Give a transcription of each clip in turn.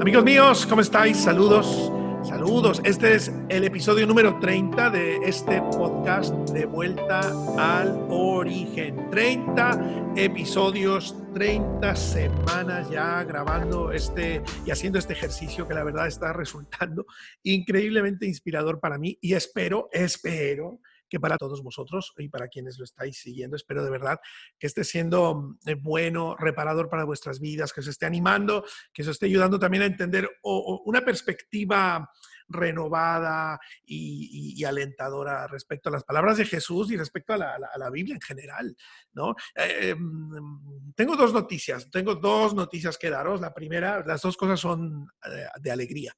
Amigos míos, ¿cómo estáis? Saludos, saludos. Este es el episodio número 30 de este podcast de vuelta al origen. 30 episodios, 30 semanas ya grabando este y haciendo este ejercicio que la verdad está resultando increíblemente inspirador para mí y espero, espero que para todos vosotros y para quienes lo estáis siguiendo, espero de verdad que esté siendo mm, eh, bueno, reparador para vuestras vidas, que os esté animando, que os esté ayudando también a entender una perspectiva renovada y, alentadora respecto a las palabras de Jesús y respecto a la, Biblia en general. ¿no? Eh, em, tengo dos noticias, tengo dos noticias que daros. La primera, las dos cosas son eh, de alegría.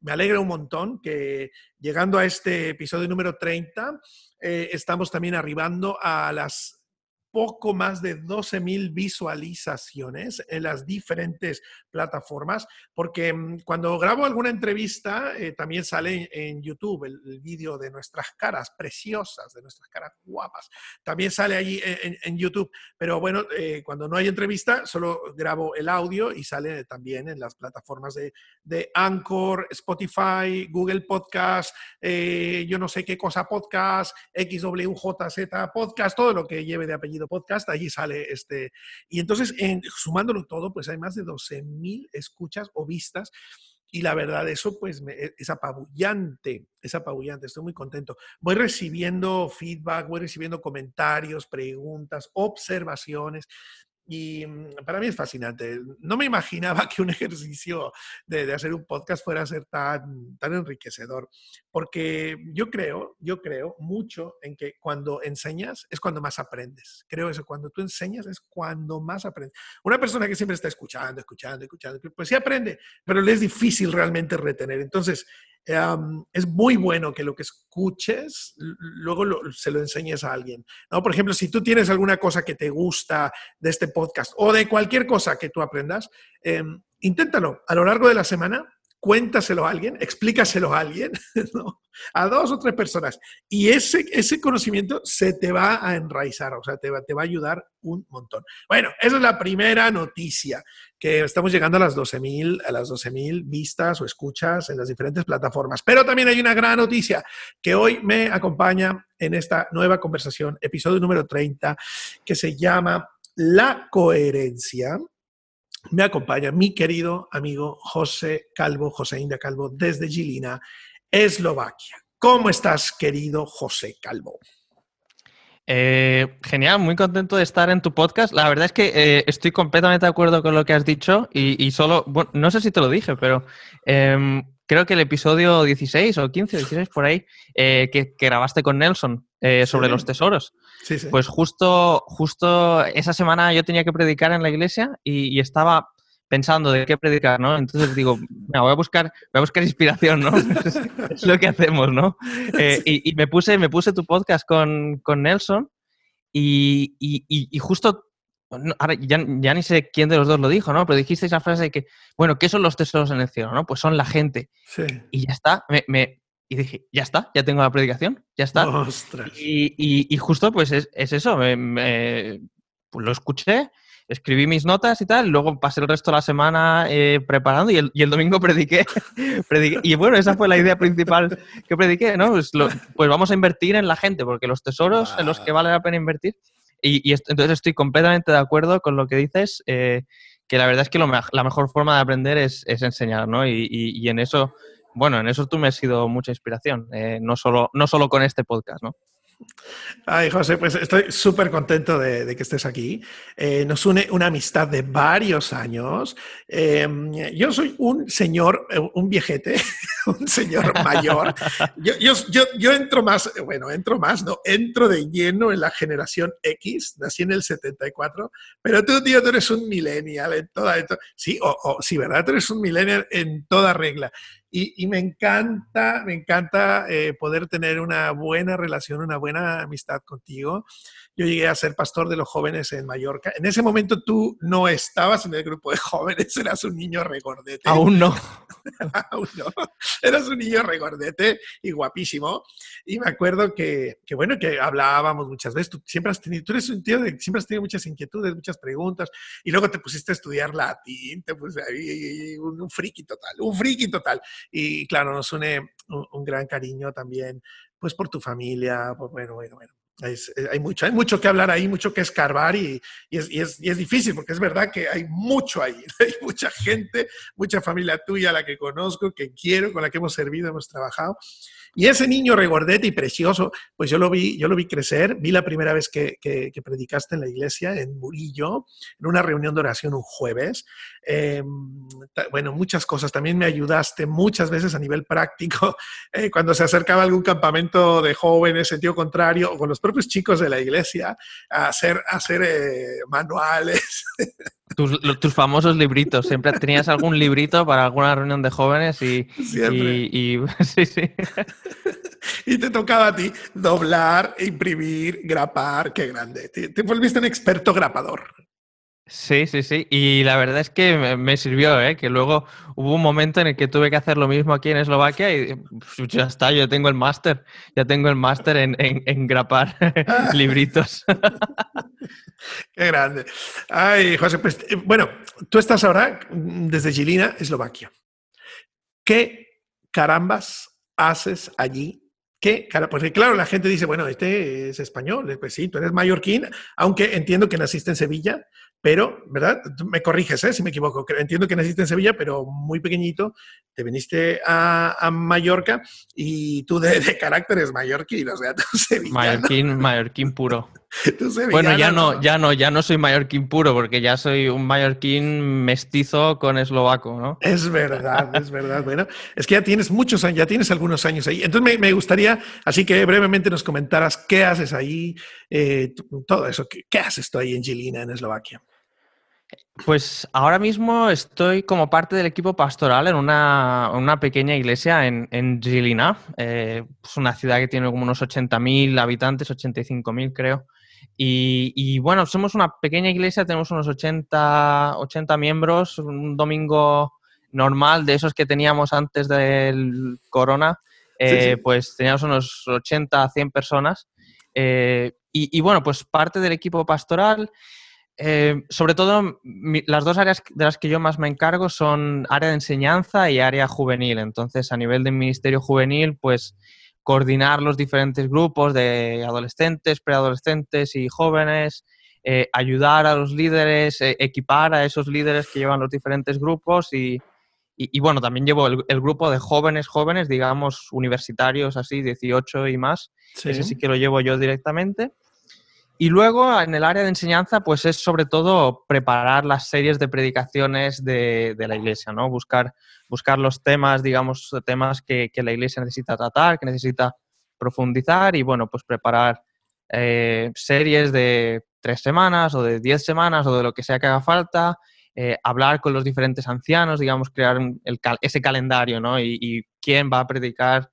Me alegra un montón que llegando a este episodio número 30, eh, estamos también arribando a las poco más de 12.000 visualizaciones en las diferentes plataformas, porque mm, cuando grabo alguna entrevista eh, también sale en YouTube el, vídeo de nuestras caras preciosas, de nuestras caras guapas. También sale allí en, YouTube, pero bueno, eh, cuando no hay entrevista, solo grabo el audio y sale también en las plataformas de, de Anchor, Spotify, Google Podcast, eh, yo no sé qué cosa podcast, XWJZ Podcast, todo lo que lleve de apellido podcast, allí sale este. Y entonces, en, sumándolo todo, pues hay más de 12.000 escuchas o vistas. Y la verdad, eso pues e, es apabullante, es apabullante, estoy muy contento. Voy recibiendo feedback, voy recibiendo comentarios, preguntas, observaciones. Y mm, para mí es fascinante. No me imaginaba que un ejercicio de, hacer un podcast fuera a ser tan, tan enriquecedor, porque yo creo, yo creo mucho en que cuando enseñas es cuando más aprendes. Creo eso, cuando tú enseñas es cuando más aprendes. Una persona que siempre está escuchando, escuchando, escuchando, pues sí aprende, pero le es difícil realmente retener. Entonces, es muy bueno que lo que escuches luego se lo enseñes a alguien. ¿no? Por ejemplo, si tú tienes alguna cosa que te gusta de este podcast o de cualquier cosa que tú aprendas, em, inténtalo a lo largo de la semana cuéntaselo a alguien, explícaselo a alguien, a dos o tres personas. Y ese, ese conocimiento se te va a enraizar, o sea, te va, te va a ayudar un montón. Bueno, esa es la primera noticia, que estamos llegando a las 12.000 a las 12.000 vistas o escuchas en las diferentes plataformas. Pero también hay una gran noticia que hoy me acompaña en esta nueva conversación, episodio número 30, que se llama La coherencia me acompaña mi querido amigo José Calvo, José India Calvo, desde Gilina, Eslovaquia. ¿Cómo estás, querido José Calvo? Eh, genial, muy contento de estar en tu podcast. La verdad es que eh, estoy completamente de acuerdo con lo que has dicho y, solo, bueno, no sé si te lo dije, pero em, creo que el episodio 16 o 15, 16 por ahí, eh, que, grabaste con Nelson sobre los tesoros. Pues justo, justo esa semana yo tenía que predicar en la iglesia y, estaba pensando de qué predicar, ¿no? Entonces digo, voy a buscar, voy a buscar inspiración, ¿no? es, lo que hacemos, ¿no? Eh, y, me puse, me puse tu podcast con, Nelson y, y justo ahora ya, ni sé quién de los dos lo dijo, ¿no? Pero dijiste esa frase de que, bueno, ¿qué son los tesoros en el cielo? ¿no? Pues son la gente. Sí. Y ya está. me, y dije, ya está, ya tengo la predicación, ya está. Y, justo pues es, eso, pues lo escuché, escribí mis notas y tal, luego pasé el resto de la semana eh, preparando y el, domingo prediqué, Y bueno, esa fue la idea principal que prediqué, ¿no? Pues, pues vamos a invertir en la gente, porque los tesoros en los que vale la pena invertir. Y, entonces estoy completamente de acuerdo con lo que dices, eh, que la verdad es que la mejor forma de aprender es, enseñar, ¿no? y en eso bueno, en eso tú me has sido mucha inspiración, eh, no, solo, no solo con este podcast, ¿no? Ay, José, pues estoy súper contento de, que estés aquí. Eh, nos une una amistad de varios años. Em, yo soy un señor, un viejete, un señor mayor. Yo, yo, yo, entro más, bueno, entro más, no, entro de lleno en la generación X, nací en el 74, pero tú, tío, tú eres un millennial en toda, sí, o, sí, ¿verdad? Tú eres un millennial en toda regla. Y, me encanta, me encanta eh, poder tener una buena relación, una buena amistad contigo. Yo llegué a ser pastor de los jóvenes en Mallorca. En ese momento tú no estabas en el grupo de jóvenes, eras un niño regordete. Aún no. Aún no. eras un niño regordete y guapísimo. Y me acuerdo que, que, bueno, que hablábamos muchas veces. Tú siempre has tenido, tú eres un tío de siempre has tenido muchas inquietudes, muchas preguntas. Y luego te pusiste a estudiar latín, te puse ahí un, un friki total, un friki total. Y claro, nos une un, un gran cariño también, pues por tu familia, por, bueno, bueno, bueno eh, hay, mucho, hay mucho que hablar ahí, mucho que escarbar y, es, es, y, es, difícil porque es verdad que hay mucho ahí. Hay mucha gente, mucha familia tuya la que conozco, que quiero, con la que hemos servido, hemos trabajado. Y ese niño regordete y precioso, pues yo lo vi, yo lo vi crecer, vi la primera vez que, que, predicaste en la iglesia, en Murillo, en una reunión de oración un jueves. Eh, bueno, muchas cosas. También me ayudaste muchas veces a nivel práctico eh, cuando se acercaba algún campamento de jóvenes, sentido contrario, o con los propios chicos de la iglesia, a hacer, a hacer eh, manuales. Tus, tus, famosos libritos. Siempre tenías algún librito para alguna reunión de jóvenes y. Siempre. Y, y, sí, sí. y te tocaba a ti doblar, imprimir, grapar. Qué grande. Te, te volviste un experto grapador. Sí, sí, sí. Y la verdad es que me, sirvió, ¿eh? que luego hubo un momento en el que tuve que hacer lo mismo aquí en Eslovaquia y pues, ya está, yo tengo el máster, ya tengo el máster en, en, grapar libritos. Qué grande. Ay, José, pues eh, bueno, tú estás ahora desde Gilina, Eslovaquia. ¿Qué carambas haces allí ¿Qué? Porque claro, la gente dice, bueno, este es español, pues sí, tú eres mallorquín, aunque entiendo que naciste en Sevilla, pero, ¿verdad? Tú me corriges ¿eh? si me equivoco. Entiendo que naciste en Sevilla, pero muy pequeñito, te viniste a, a Mallorca y tú de, de, carácter es mallorquín, o sea, tú sevillano. Mallorquín, mallorquín puro. bueno, ya no, ya no, ya no soy mallorquín puro, porque ya soy un mallorquín mestizo con eslovaco, ¿no? Es verdad, es verdad. Bueno, es que ya tienes muchos años, ya tienes algunos años ahí. Entonces me, me gustaría, así que brevemente nos comentaras qué haces ahí, eh, todo eso, qué, qué haces tú ahí en Gilina, en Eslovaquia. Pues ahora mismo estoy como parte del equipo pastoral en una, una pequeña iglesia en, en Žilina. Eh, es una ciudad que tiene como unos 80.000 habitantes, 85.000 creo. Y, y, bueno, somos una pequeña iglesia, tenemos unos 80, 80 miembros, un domingo normal de esos que teníamos antes del corona, eh, sí, sí. pues teníamos unos 80, 100 personas. Eh, y, y, bueno, pues parte del equipo pastoral. Eh, sobre todo, mi, las dos áreas de las que yo más me encargo son área de enseñanza y área juvenil. Entonces, a nivel del Ministerio Juvenil, pues coordinar los diferentes grupos de adolescentes, preadolescentes y jóvenes, eh, ayudar a los líderes, eh, equipar a esos líderes que llevan los diferentes grupos y, y, y bueno, también llevo el, el, grupo de jóvenes, jóvenes, digamos, universitarios, así, 18 y más. Sí. Ese sí que lo llevo yo directamente. Y luego en el área de enseñanza, pues es sobre todo preparar las series de predicaciones de, de la iglesia, ¿no? Buscar, buscar los temas, digamos, temas que, que, la iglesia necesita tratar, que necesita profundizar y, bueno, pues preparar eh, series de tres semanas o de diez semanas o de lo que sea que haga falta, eh, hablar con los diferentes ancianos, digamos, crear el, ese calendario, ¿no? Y, y quién va a predicar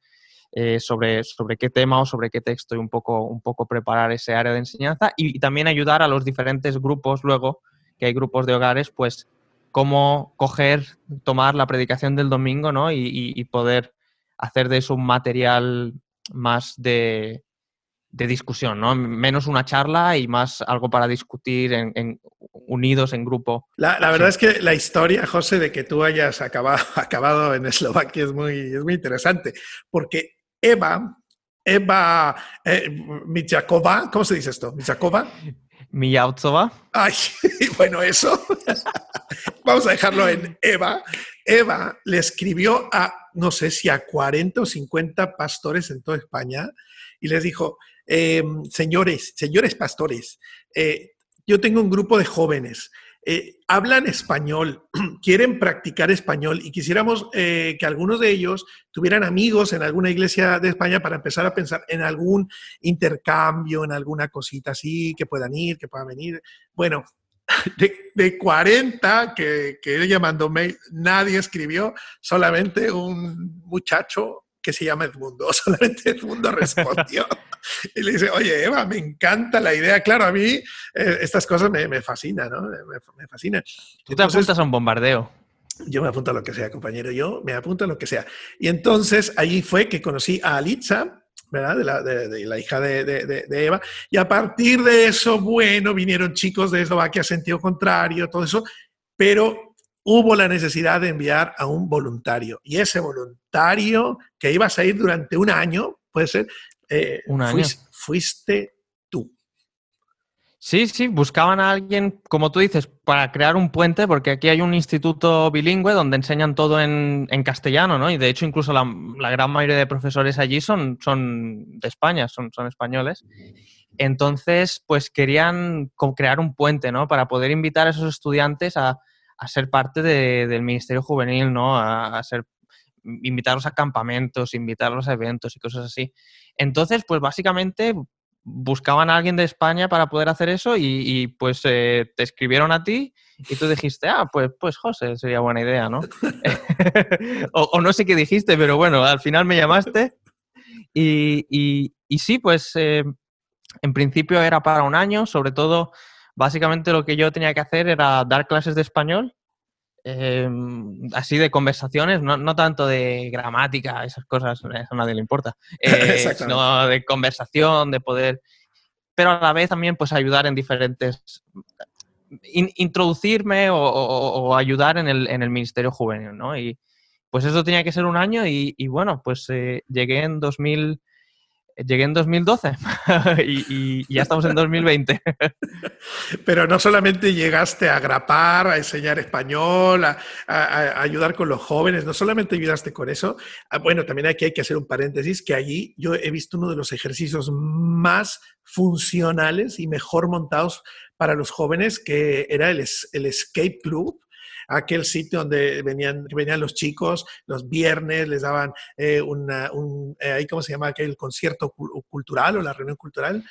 eh, sobre, sobre qué tema o sobre qué texto y un poco, un poco preparar ese área de enseñanza y, y, también ayudar a los diferentes grupos luego, que hay grupos de hogares, pues cómo coger, tomar la predicación del domingo ¿no? y, y, y poder hacer de eso un material más de, de, discusión, ¿no? Menos una charla y más algo para discutir en, en unidos en grupo. La, la verdad sí. es que la historia, José, de que tú hayas acabado, acabado en Eslovaquia es muy, es muy interesante, porque Eva, Eva eh, Mijakova, ¿cómo se dice esto? ¿Mijakova? Mijautsova. Ay, bueno, eso. Vamos a dejarlo en Eva. Eva le escribió a, no sé si a 40 o 50 pastores en toda España y les dijo, eh, señores, señores pastores, eh, yo tengo un grupo de jóvenes eh, hablan español, quieren practicar español y quisiéramos eh, que algunos de ellos tuvieran amigos en alguna iglesia de España para empezar a pensar en algún intercambio, en alguna cosita así, que puedan ir, que puedan venir. Bueno, de, de 40 que, que ella mandó mail, nadie escribió, solamente un muchacho que se llama Edmundo. Solamente Edmundo respondió y le dice, oye, Eva, me encanta la idea. Claro, a mí eh, estas cosas me, me fascinan, ¿no? Me, me fascinan. Tú te apuntas a un bombardeo. Yo me apunto a lo que sea, compañero, yo me apunto a lo que sea. Y entonces allí fue que conocí a Alitza, ¿verdad? De la, de, la hija de, de, Eva. Y a partir de eso, bueno, vinieron chicos de Eslovaquia, sentido contrario, todo eso, pero hubo la necesidad de enviar a un voluntario. Y ese voluntario que iba a ir durante un año, puede ser, eh, un año. fuiste Sí, sí, buscaban a alguien, como tú dices, para crear un puente, porque aquí hay un instituto bilingüe donde enseñan todo en, castellano, ¿no? Y de hecho, incluso la, gran mayoría de profesores allí son, son de España, son, son españoles. Entonces, pues querían crear un puente, ¿no? Para poder invitar a esos estudiantes a, ser parte del Ministerio Juvenil, ¿no? A, a ser invitarlos a campamentos, invitarlos a eventos y cosas así. Entonces, pues básicamente buscaban a alguien de España para poder hacer eso y, pues eh, te escribieron a ti y tú dijiste, ah, pues, pues José, sería buena idea, ¿no? o, no sé qué dijiste, pero bueno, al final me llamaste y, y, sí, pues eh, en principio era para un año, sobre todo, básicamente lo que yo tenía que hacer era dar clases de español Em, así de conversaciones, no, no, tanto de gramática, esas cosas, a nadie le importa, eh, sino de conversación, de poder, pero a la vez también pues ayudar en diferentes, introducirme o, ayudar en el, en el, Ministerio Juvenil, ¿no? Y pues eso tenía que ser un año y, bueno, pues eh, llegué en 2000 llegué en 2012 y, ya estamos en 2020. Pero no solamente llegaste a grapar, a enseñar español, a, ayudar con los jóvenes, no solamente ayudaste con eso. Ah, bueno, también aquí hay que hacer un paréntesis, que allí yo he visto uno de los ejercicios más funcionales y mejor montados para los jóvenes, que era el, el Escape Club aquel sitio donde venían, venían los chicos los viernes, les daban eh, un, eh, ¿cómo se llama? Aquel concierto cultural o la reunión cultural.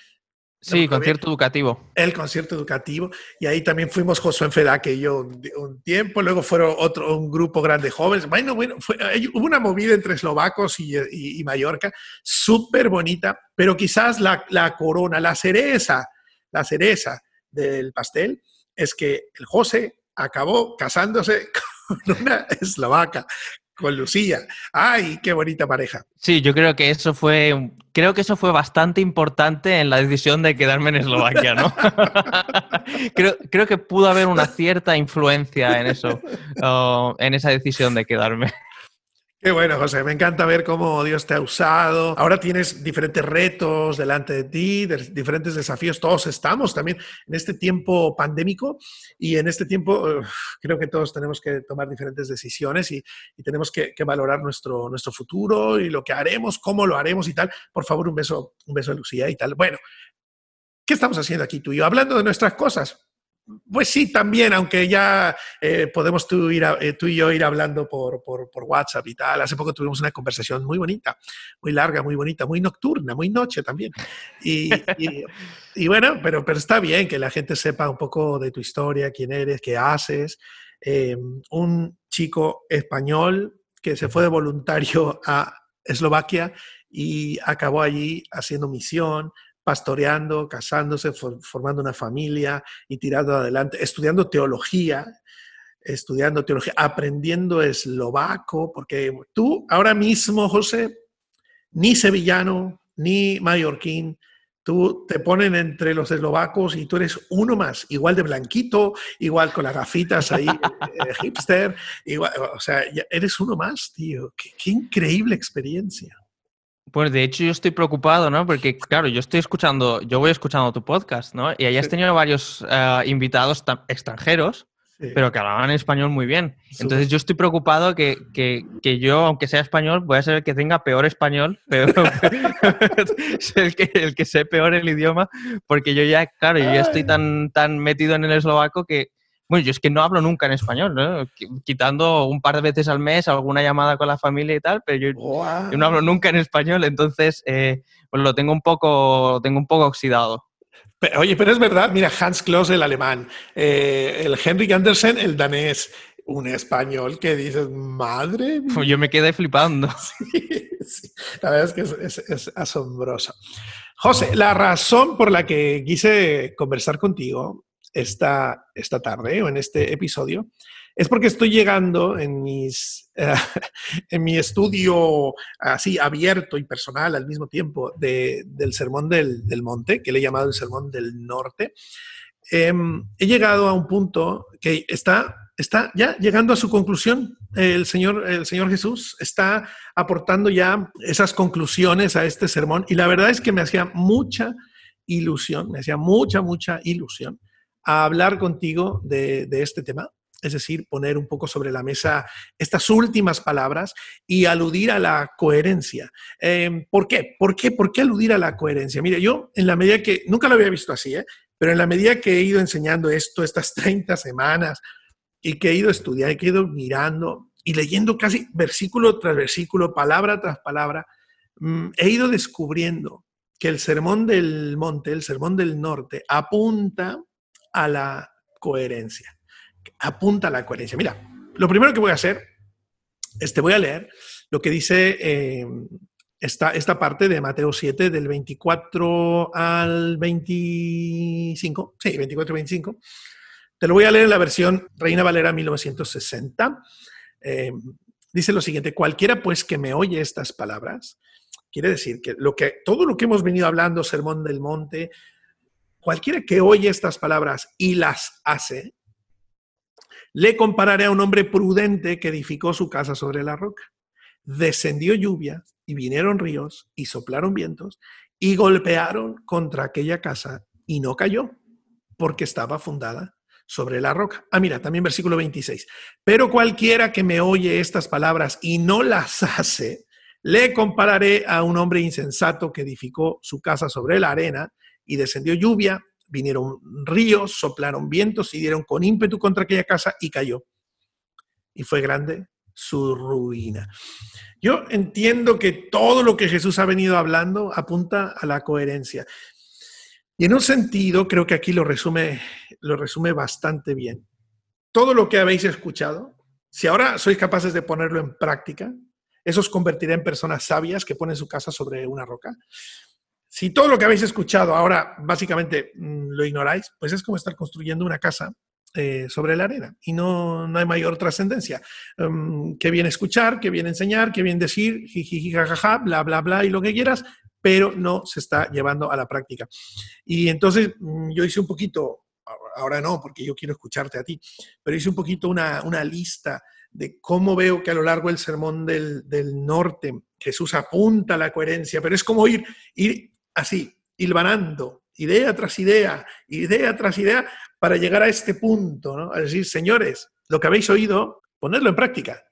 Sí, concierto educativo. El concierto educativo. Y ahí también fuimos Josué Enfedaque y yo un, tiempo. Luego fueron otro, un grupo grande de jóvenes. Bueno, bueno, hubo una movida entre eslovacos y, y, Mallorca, súper bonita, pero quizás la, la, corona, la cereza, la cereza del pastel es que el José acabó casándose con una eslovaca, con Lucía. ¡Ay, qué bonita pareja! Sí, yo creo que eso fue, creo que eso fue bastante importante en la decisión de quedarme en Eslovaquia, ¿no? creo, creo, que pudo haber una cierta influencia en eso, en esa decisión de quedarme. Qué bueno, José. Me encanta ver cómo Dios te ha usado. Ahora tienes diferentes retos delante de ti, diferentes desafíos. Todos estamos también en este tiempo pandémico y en este tiempo creo que todos tenemos que tomar diferentes decisiones y, tenemos que, valorar nuestro, nuestro futuro y lo que haremos, cómo lo haremos y tal. Por favor, un beso, un beso a Lucía y tal. Bueno, ¿qué estamos haciendo aquí tú y yo? Hablando de nuestras cosas. Pues sí, también, aunque ya eh, podemos tú, ir eh, tú, y yo ir hablando por, WhatsApp y tal. Hace poco tuvimos una conversación muy bonita, muy larga, muy bonita, muy nocturna, muy noche también. Y, bueno, pero, pero está bien que la gente sepa un poco de tu historia, quién eres, qué haces. Eh, un chico español que se fue de voluntario a Eslovaquia y acabó allí haciendo misión, pastoreando, casándose, formando una familia y tirando adelante, estudiando teología, estudiando teología, aprendiendo eslovaco, porque tú ahora mismo, José, ni sevillano, ni mallorquín, tú te ponen entre los eslovacos y tú eres uno más, igual de blanquito, igual con las gafitas ahí, eh, hipster, igual, o sea, eres uno más, tío. qué increíble experiencia. Pues de hecho yo estoy preocupado, ¿no? Porque claro, yo estoy escuchando, yo voy escuchando tu podcast, ¿no? Y ahí has tenido varios eh, invitados extranjeros, pero que hablaban español muy bien. Entonces yo estoy preocupado que, que, que, yo, aunque sea español, voy a ser el que tenga peor español, peor, el, que, el que sé peor el idioma, porque yo ya, claro, yo ya estoy tan, tan metido en el eslovaco que, bueno, yo es que no hablo nunca en español, ¿no? Quitando un par de veces al mes alguna llamada con la familia y tal, pero yo, no hablo nunca en español, entonces eh, pues lo tengo un poco, tengo un poco oxidado. Oye, pero es verdad, mira, Hans Kloss, el alemán, eh, el Henrik Andersen, el danés, un español que dices, madre Pues yo me quedé flipando. Sí, La verdad es que es, es, asombroso. José, la razón por la que quise conversar contigo esta, esta tarde o en este episodio es porque estoy llegando en, mis, en mi estudio así abierto y personal al mismo tiempo del Sermón del, Monte, que le he llamado el Sermón del Norte. Em, he llegado a un punto que está, está ya llegando a su conclusión. El Señor, el Señor Jesús está aportando ya esas conclusiones a este sermón y la verdad es que me hacía mucha ilusión, me hacía mucha, mucha ilusión a hablar contigo de, este tema, es decir, poner un poco sobre la mesa estas últimas palabras y aludir a la coherencia. Em, ¿Por qué? ¿Por qué? ¿Por qué aludir a la coherencia? Mire, yo en la medida que, nunca lo había visto así, ¿eh? pero en la medida que he ido enseñando esto estas 30 semanas y que he ido estudiando, que he ido mirando y leyendo casi versículo tras versículo, palabra tras palabra, mm, he ido descubriendo que el sermón del monte, el sermón del norte, apunta a la coherencia. Apunta a la coherencia. Mira, lo primero que voy a hacer es te voy a leer lo que dice eh, esta, esta, parte de Mateo 7, del 24 al 25. Sí, 24 y 25. Te lo voy a leer en la versión Reina Valera 1960. Eh, dice lo siguiente, cualquiera pues que me oye estas palabras, quiere decir que, lo que todo lo que hemos venido hablando, Sermón del Monte, Cualquiera que oye estas palabras y las hace, le compararé a un hombre prudente que edificó su casa sobre la roca. Descendió lluvia y vinieron ríos y soplaron vientos y golpearon contra aquella casa y no cayó porque estaba fundada sobre la roca. Ah, mira, también versículo 26. Pero cualquiera que me oye estas palabras y no las hace, le compararé a un hombre insensato que edificó su casa sobre la arena y descendió lluvia, vinieron ríos, soplaron vientos y dieron con ímpetu contra aquella casa y cayó. Y fue grande su ruina. Yo entiendo que todo lo que Jesús ha venido hablando apunta a la coherencia. Y en un sentido, creo que aquí lo resume, lo resume bastante bien. Todo lo que habéis escuchado, si ahora sois capaces de ponerlo en práctica, eso os convertirá en personas sabias que ponen su casa sobre una roca. Si todo lo que habéis escuchado ahora básicamente mm, lo ignoráis, pues es como estar construyendo una casa eh, sobre la arena y no, no hay mayor trascendencia. Um, que bien escuchar, que bien enseñar, que bien decir, jiji, jajaja, bla, bla, bla y lo que quieras, pero no se está llevando a la práctica. Y entonces mm, yo hice un poquito, ahora no, porque yo quiero escucharte a ti, pero hice un poquito una, una lista de cómo veo que a lo largo del sermón del, del norte Jesús apunta la coherencia, pero es como ir, ir así, hilvanando, idea tras idea, idea tras idea, para llegar a este punto, ¿no? A decir, señores, lo que habéis oído, ponerlo en práctica.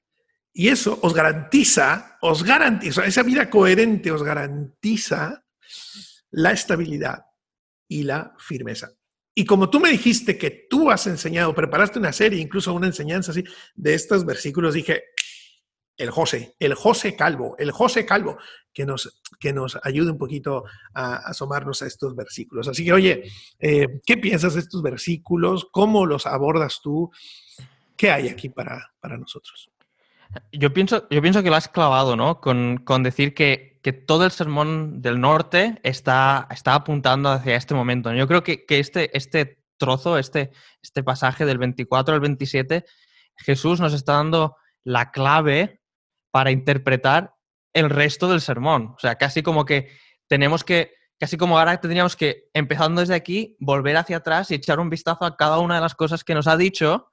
Y eso os garantiza, os garantiza, esa vida coherente os garantiza la estabilidad y la firmeza. Y como tú me dijiste que tú has enseñado, preparaste una serie, incluso una enseñanza así, de estos versículos, dije, el José, el José Calvo, el José Calvo, que nos, que nos ayude un poquito a, asomarnos a estos versículos. Así que, oye, eh, ¿qué piensas de estos versículos? ¿Cómo los abordas tú? ¿Qué hay aquí para, para nosotros? Yo pienso, yo pienso que lo has clavado, ¿no? Con, con decir que, que, todo el sermón del norte está, está apuntando hacia este momento. Yo creo que, que este, este trozo, este, este pasaje del 24 al 27, Jesús nos está dando la clave para interpretar el resto del sermón. O sea, casi como que tenemos que, casi como ahora tendríamos que, empezando desde aquí, volver hacia atrás y echar un vistazo a cada una de las cosas que nos ha dicho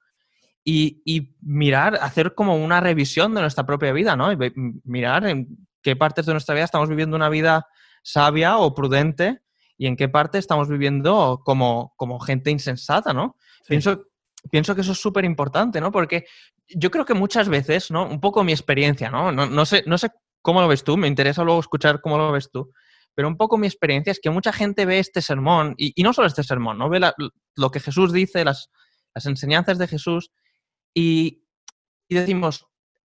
y, mirar, hacer como una revisión de nuestra propia vida, ¿no? Y mirar en qué partes de nuestra vida estamos viviendo una vida sabia o prudente y en qué parte estamos viviendo como, como gente insensata, ¿no? Pienso, pienso que eso es súper importante, ¿no? Porque yo creo que muchas veces, ¿no? Un poco mi experiencia, ¿no? No, sé, no sé cómo lo ves tú, me interesa luego escuchar cómo lo ves tú, pero un poco mi experiencia es que mucha gente ve este sermón, y, no solo este sermón, ¿no? Ve lo que Jesús dice, las, las enseñanzas de Jesús, y, decimos,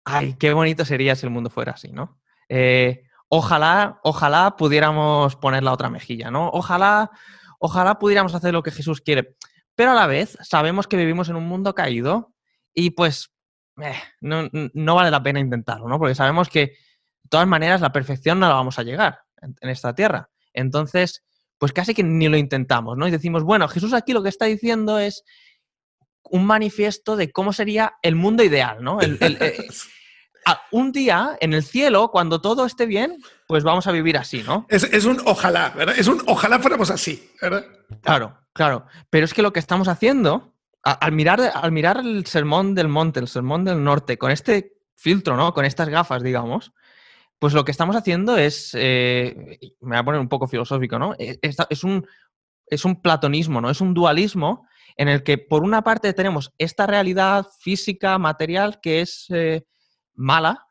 ay, qué bonito sería si el mundo fuera así, ¿no? Eh, ojalá, ojalá pudiéramos poner la otra mejilla, ¿no? Ojalá, ojalá pudiéramos hacer lo que Jesús quiere. Pero a la vez sabemos que vivimos en un mundo caído y pues eh, no, vale la pena intentarlo, ¿no? Porque sabemos que de todas maneras la perfección no la vamos a llegar en, esta tierra. Entonces, pues casi que ni lo intentamos, ¿no? Y decimos, bueno, Jesús aquí lo que está diciendo es un manifiesto de cómo sería el mundo ideal, ¿no? Eh, un día en el cielo, cuando todo esté bien, pues vamos a vivir así, ¿no? Es, un ojalá, ¿verdad? Es un ojalá fuéramos así, ¿verdad? Claro, claro. Pero es que lo que estamos haciendo, al, mirar, al mirar el sermón del monte, el sermón del norte, con este filtro, ¿no? Con estas gafas, digamos, pues lo que estamos haciendo es, eh, me voy a poner un poco filosófico, ¿no? E, es, un, es un platonismo, ¿no? Es un dualismo en el que por una parte tenemos esta realidad física, material, que es eh, mala,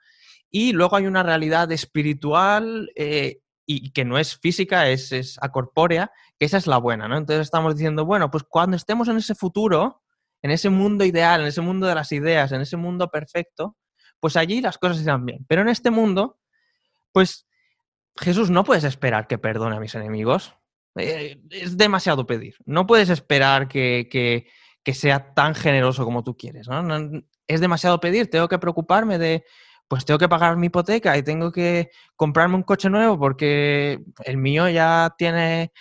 y luego hay una realidad espiritual eh, y que no es física, es, es acorpórea, que esa es la buena, ¿no? Entonces estamos diciendo, bueno, pues cuando estemos en ese futuro, en ese mundo ideal, en ese mundo de las ideas, en ese mundo perfecto, pues allí las cosas irán bien. Pero en este mundo, pues Jesús, no puedes esperar que perdone a mis enemigos. Eh, es demasiado pedir. No puedes esperar que, sea tan generoso como tú quieres. es demasiado pedir. Tengo que preocuparme de, pues tengo que pagar mi hipoteca y tengo que comprarme un coche nuevo porque el mío ya tiene,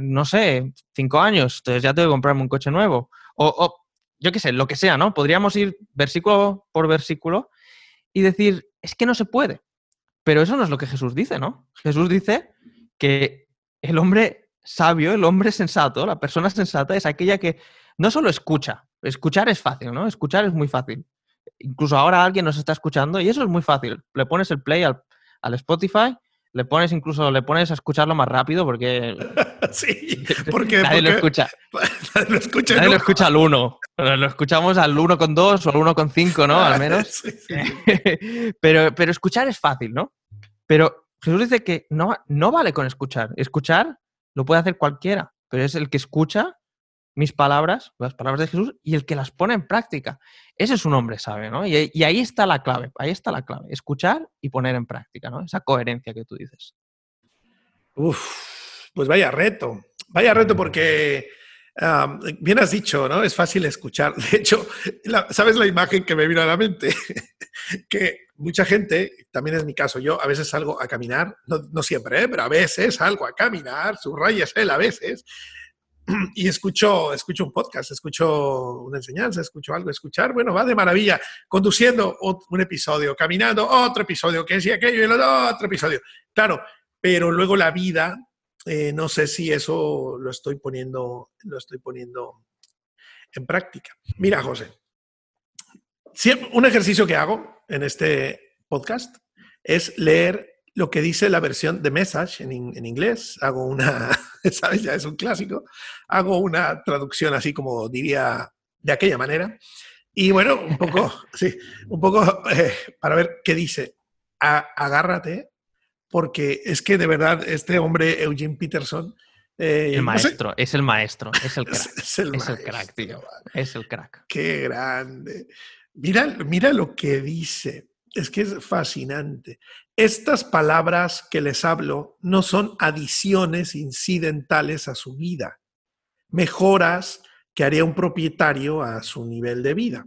no sé, cinco años. Entonces ya tengo que comprarme un coche nuevo. O, yo qué sé, lo que sea, ¿no? Podríamos ir versículo por versículo y decir, es que no se puede. Pero eso no es lo que Jesús dice, ¿no? Jesús dice que el hombre sabio, el hombre sensato, la persona sensata es aquella que no solo escucha, escuchar es fácil, ¿no? Escuchar es muy fácil. Incluso ahora alguien nos está escuchando y eso es muy fácil. Le pones el play al, Spotify, le pones incluso, le pones a escucharlo más rápido porque... sí, porque... nadie lo escucha. Nadie lo escucha. Nadie lo escucha al 1. Lo escuchamos al 1,2 o al 1,5, ¿no? Al menos. pero, pero escuchar es fácil, ¿no? Pero Jesús dice que no, no vale con escuchar. Escuchar lo puede hacer cualquiera, pero es el que escucha mis palabras, las palabras de Jesús, y el que las pone en práctica. Ese es un hombre sabe, ¿no? Y, ahí está la clave, ahí está la clave. Escuchar y poner en práctica, ¿no? Esa coherencia que tú dices. Uf, pues vaya reto. Vaya reto porque bien has dicho, ¿no? Es fácil escuchar. De hecho, ¿sabes la imagen que me vino a la mente? que mucha gente, también es mi caso, yo a veces salgo a caminar, no, siempre, ¿eh? pero a veces salgo a caminar, subrayas él a veces, y escucho, escucho un podcast, escucho una enseñanza, escucho algo, escuchar, bueno, va de maravilla, conduciendo un episodio, caminando otro episodio, que decía aquello y el otro episodio. Claro, pero luego la vida eh, no sé si eso lo estoy poniendo, lo estoy poniendo en práctica. Mira, José, un ejercicio que hago en este podcast es leer lo que dice la versión de Message en, en, inglés. Hago una, ¿sabes? Ya es un clásico. Hago una traducción así como diría de aquella manera. Y bueno, un poco, sí, un poco eh, para ver qué dice. agárrate porque es que de verdad este hombre, Eugene Peterson... Eh, el maestro, es el maestro, es el crack. Es, el, crack, tío. Es el crack. Qué grande. Mira, mira lo que dice. Es que es fascinante. Estas palabras que les hablo no son adiciones incidentales a su vida, mejoras que haría un propietario a su nivel de vida,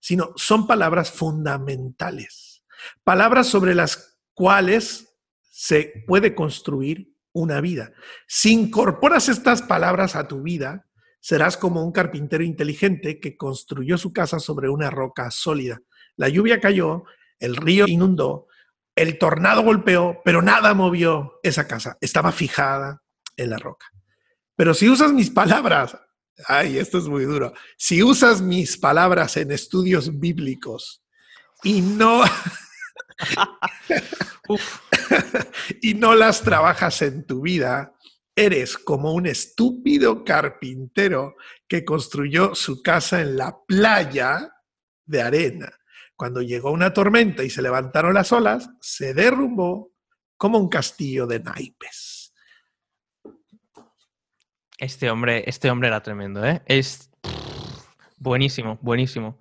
sino son palabras fundamentales, palabras sobre las cuales se puede construir una vida. Si incorporas estas palabras a tu vida, serás como un carpintero inteligente que construyó su casa sobre una roca sólida. La lluvia cayó, el río inundó, el tornado golpeó, pero nada movió esa casa. Estaba fijada en la roca. Pero si usas mis palabras, ay, esto es muy duro, si usas mis palabras en estudios bíblicos y no... y no las trabajas en tu vida, eres como un estúpido carpintero que construyó su casa en la playa de arena. Cuando llegó una tormenta y se levantaron las olas, se derrumbó como un castillo de naipes. Este hombre, este hombre era tremendo, ¿eh? Es buenísimo, buenísimo.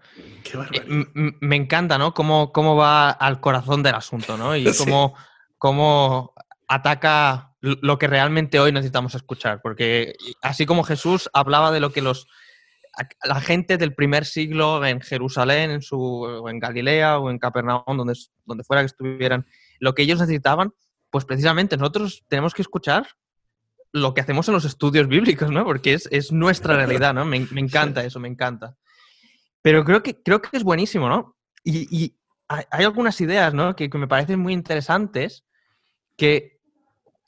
Eh, me encanta, ¿no? Cómo, cómo va al corazón del asunto, ¿no? Y cómo, cómo ataca lo que realmente hoy necesitamos escuchar. Porque así como Jesús hablaba de lo que los la gente del primer siglo en Jerusalén, en, su, en Galilea o en Capernaum, donde, donde fuera que estuvieran, lo que ellos necesitaban, pues precisamente nosotros tenemos que escuchar lo que hacemos en los estudios bíblicos, ¿no? Porque es, nuestra realidad, ¿no? Me, encanta eso, me encanta. Pero creo que, creo que es buenísimo, ¿no? Y, hay, algunas ideas, ¿no? Que, me parecen muy interesantes, que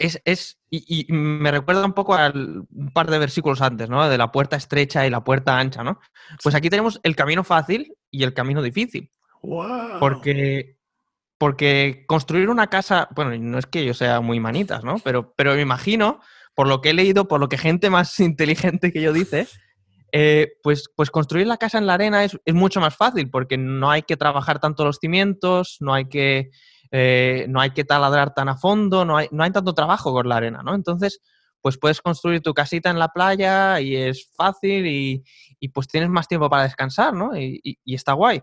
es, es y, me recuerda un poco al un par de versículos antes, ¿no? De la puerta estrecha y la puerta ancha, ¿no? Pues aquí tenemos el camino fácil y el camino difícil. Porque porque construir una casa, bueno, no es que yo sea muy manitas, ¿no? Pero, pero me imagino, por lo que he leído, por lo que gente más inteligente que yo dice, eh, pues, pues construir la casa en la arena es, mucho más fácil porque no hay que trabajar tanto los cimientos, no hay que, eh, no hay que taladrar tan a fondo, no hay, no hay tanto trabajo con la arena, ¿no? Entonces, pues puedes construir tu casita en la playa y es fácil y, pues tienes más tiempo para descansar, ¿no? y está guay.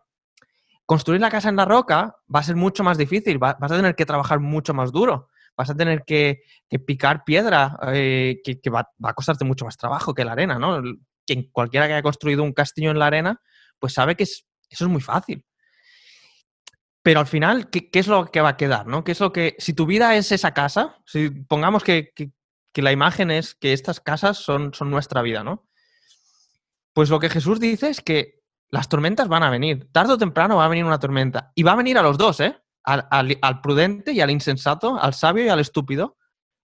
Construir la casa en la roca va a ser mucho más difícil, vas a tener que trabajar mucho más duro, vas a tener que, picar piedra, eh, que, va, a costarte mucho más trabajo que la arena, ¿no? Quien cualquiera que haya construido un castillo en la arena, pues sabe que eso es muy fácil. Pero al final, ¿qué, es lo que va a quedar? ¿no? ¿Qué es lo que, si tu vida es esa casa, si pongamos que, la imagen es que estas casas son, son nuestra vida, ¿no? Pues lo que Jesús dice es que las tormentas van a venir. Tarde o temprano va a venir una tormenta. Y va a venir a los dos, ¿eh? Al, prudente y al insensato, al sabio y al estúpido.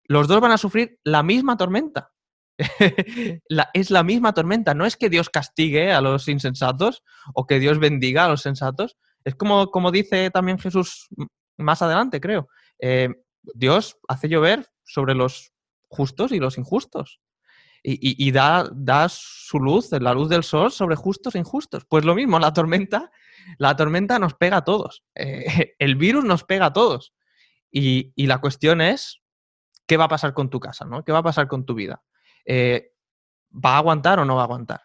Los dos van a sufrir la misma tormenta. es la misma tormenta. No es que Dios castigue a los insensatos o que Dios bendiga a los sensatos. Es como, como dice también Jesús más adelante, creo. Eh, Dios hace llover sobre los justos y los injustos y, da, da, su luz, la luz del sol sobre justos e injustos. Pues lo mismo, la tormenta, la tormenta nos pega a todos. Eh, el virus nos pega a todos. Y, la cuestión es, ¿qué va a pasar con tu casa? ¿no? ¿Qué va a pasar con tu vida? Eh, ¿Va a aguantar o no va a aguantar?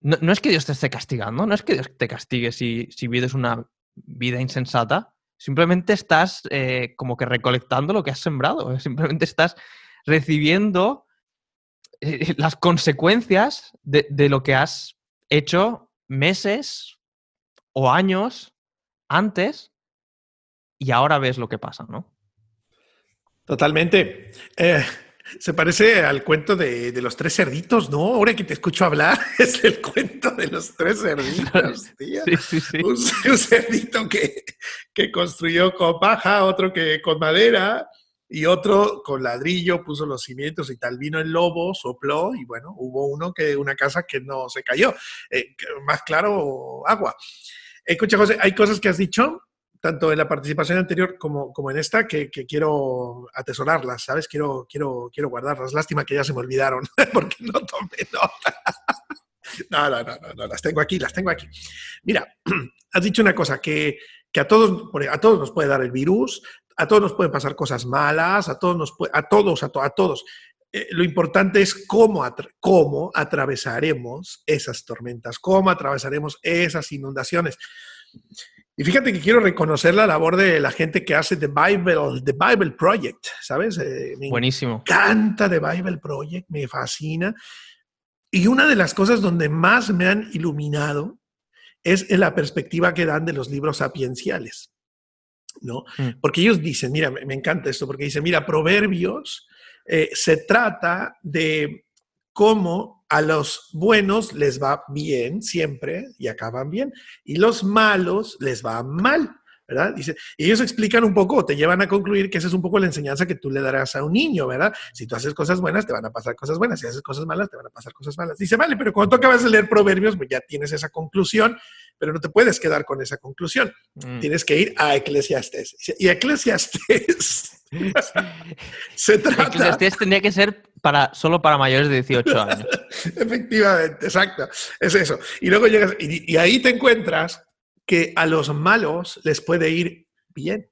No, es que Dios te esté castigando, no es que Dios te castigue si, si vives una vida insensata, simplemente estás eh, como que recolectando lo que has sembrado, simplemente estás recibiendo eh, las consecuencias de, lo que has hecho meses o años antes y ahora ves lo que pasa, ¿no? Totalmente. Eh, se parece al cuento de, los tres cerditos, ¿no? Ahora que te escucho hablar, es el cuento de los tres cerditos, tío. Sí, sí, Un, cerdito que, que construyó con paja, otro que con madera, y otro con ladrillo puso los cimientos y tal. Vino el lobo, sopló y bueno, hubo uno que una casa que no se cayó. Eh, más claro, agua. Escucha, José, hay cosas que has dicho, tanto en la participación anterior como, como en esta, que, quiero atesorarlas, ¿sabes? Quiero, quiero, quiero guardarlas. Lástima que ya se me olvidaron, porque no tomé nota. No, no, no, no, las tengo aquí, las tengo aquí. Mira, has dicho una cosa, que, que a, todos, a todos nos puede dar el virus, a todos nos pueden pasar cosas malas, a todos, nos a todos, a, a todos. Eh, lo importante es cómo, cómo atravesaremos esas tormentas, cómo atravesaremos esas inundaciones. Y fíjate que quiero reconocer la labor de la gente que hace The Bible, The Bible Project, ¿sabes? Eh, Buenísimo. Me encanta The Bible Project, me fascina. Y una de las cosas donde más me han iluminado es en la perspectiva que dan de los libros sapienciales. ¿no? Mm. Porque ellos dicen, mira, me, encanta esto, porque dicen, mira, Proverbios eh, se trata de cómo a los buenos les va bien siempre y acaban bien, y los malos les va mal. ¿verdad? Dice, y ellos explican un poco, te llevan a concluir que esa es un poco la enseñanza que tú le darás a un niño, ¿verdad? Si tú haces cosas buenas, te van a pasar cosas buenas, si haces cosas malas, te van a pasar cosas malas. Dice, vale, pero cuando tú acabas de leer Proverbios, pues ya tienes esa conclusión, pero no te puedes quedar con esa conclusión. Mm. Tienes que ir a Eclesiastes. Y Eclesiastes se trata... Tendría que ser para, solo para mayores de 18 años. Efectivamente, exacto. Es eso. Y luego llegas, y ahí te encuentras que a los malos les puede ir bien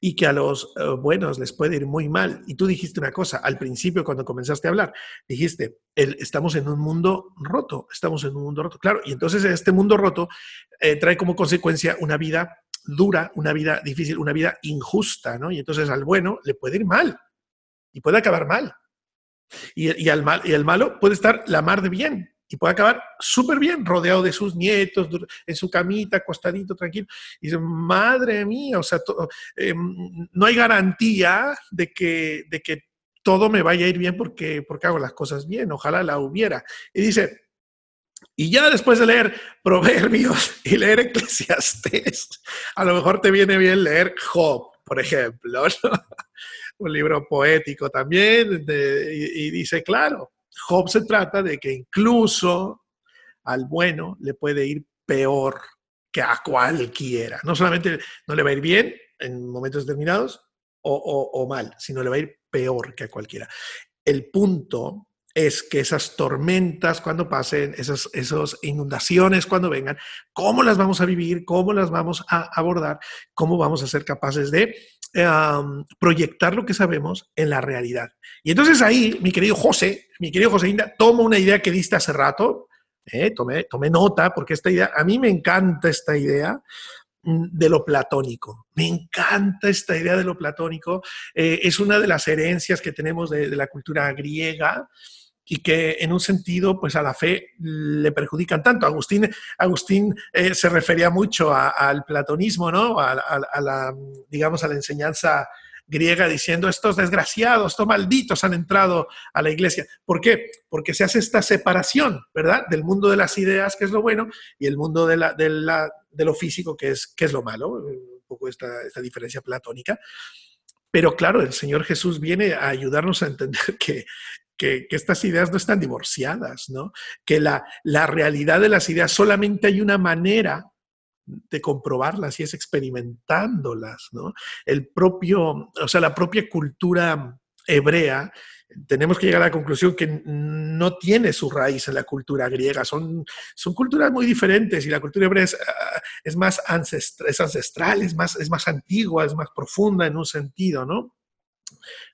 y que a los eh, buenos les puede ir muy mal. Y tú dijiste una cosa al principio cuando comenzaste a hablar, dijiste, estamos en un mundo roto, estamos en un mundo roto. Claro, y entonces este mundo roto eh, trae como consecuencia una vida dura, una vida difícil, una vida injusta, ¿no? Y entonces al bueno le puede ir mal y puede acabar mal. Y, al mal, y el malo puede estar la mar de bien y puede acabar súper bien, rodeado de sus nietos, en su camita, acostadito, tranquilo. Y dice, madre mía, o sea, em, no hay garantía de que, de que todo me vaya a ir bien porque, porque hago las cosas bien, ojalá la hubiera. Y dice, y ya después de leer Proverbios y leer Eclesiastes, a lo mejor te viene bien leer Job, por ejemplo, un libro poético también, y, dice, claro, Job se trata de que incluso al bueno le puede ir peor que a cualquiera. No solamente no le va a ir bien en momentos determinados o, mal, sino le va a ir peor que a cualquiera. El punto es que esas tormentas cuando pasen, esas, inundaciones cuando vengan, cómo las vamos a vivir, cómo las vamos a abordar, cómo vamos a ser capaces de proyectar lo que sabemos en la realidad. Y entonces ahí, mi querido José, mi querido José Inda, toma una idea que diste hace rato, eh, tomé nota, porque esta idea, a mí me encanta esta idea, mm, de lo platónico. Me encanta esta idea de lo platónico. Eh, es una de las herencias que tenemos de, la cultura griega y que en un sentido pues a la fe le perjudican tanto. Agustín, Agustín eh, se refería mucho al platonismo, ¿no? A, a, la, digamos, a la enseñanza griega diciendo estos desgraciados, estos malditos han entrado a la iglesia. ¿Por qué? Porque se hace esta separación, ¿verdad? Del mundo de las ideas, que es lo bueno, y el mundo de, la, de, la, de lo físico, que es, que es lo malo, un poco esta, esta diferencia platónica. Pero claro, el Señor Jesús viene a ayudarnos a entender que, que, estas ideas no están divorciadas, ¿no? Que la, la, realidad de las ideas solamente hay una manera de comprobarlas y es experimentándolas, ¿no? El propio, o sea, la propia cultura hebrea, tenemos que llegar a la conclusión que no tiene su raíz en la cultura griega, son, son culturas muy diferentes y la cultura hebrea es, ah, más ancestral, es ancestral, es más, es más antigua, es más profunda en un sentido, ¿no?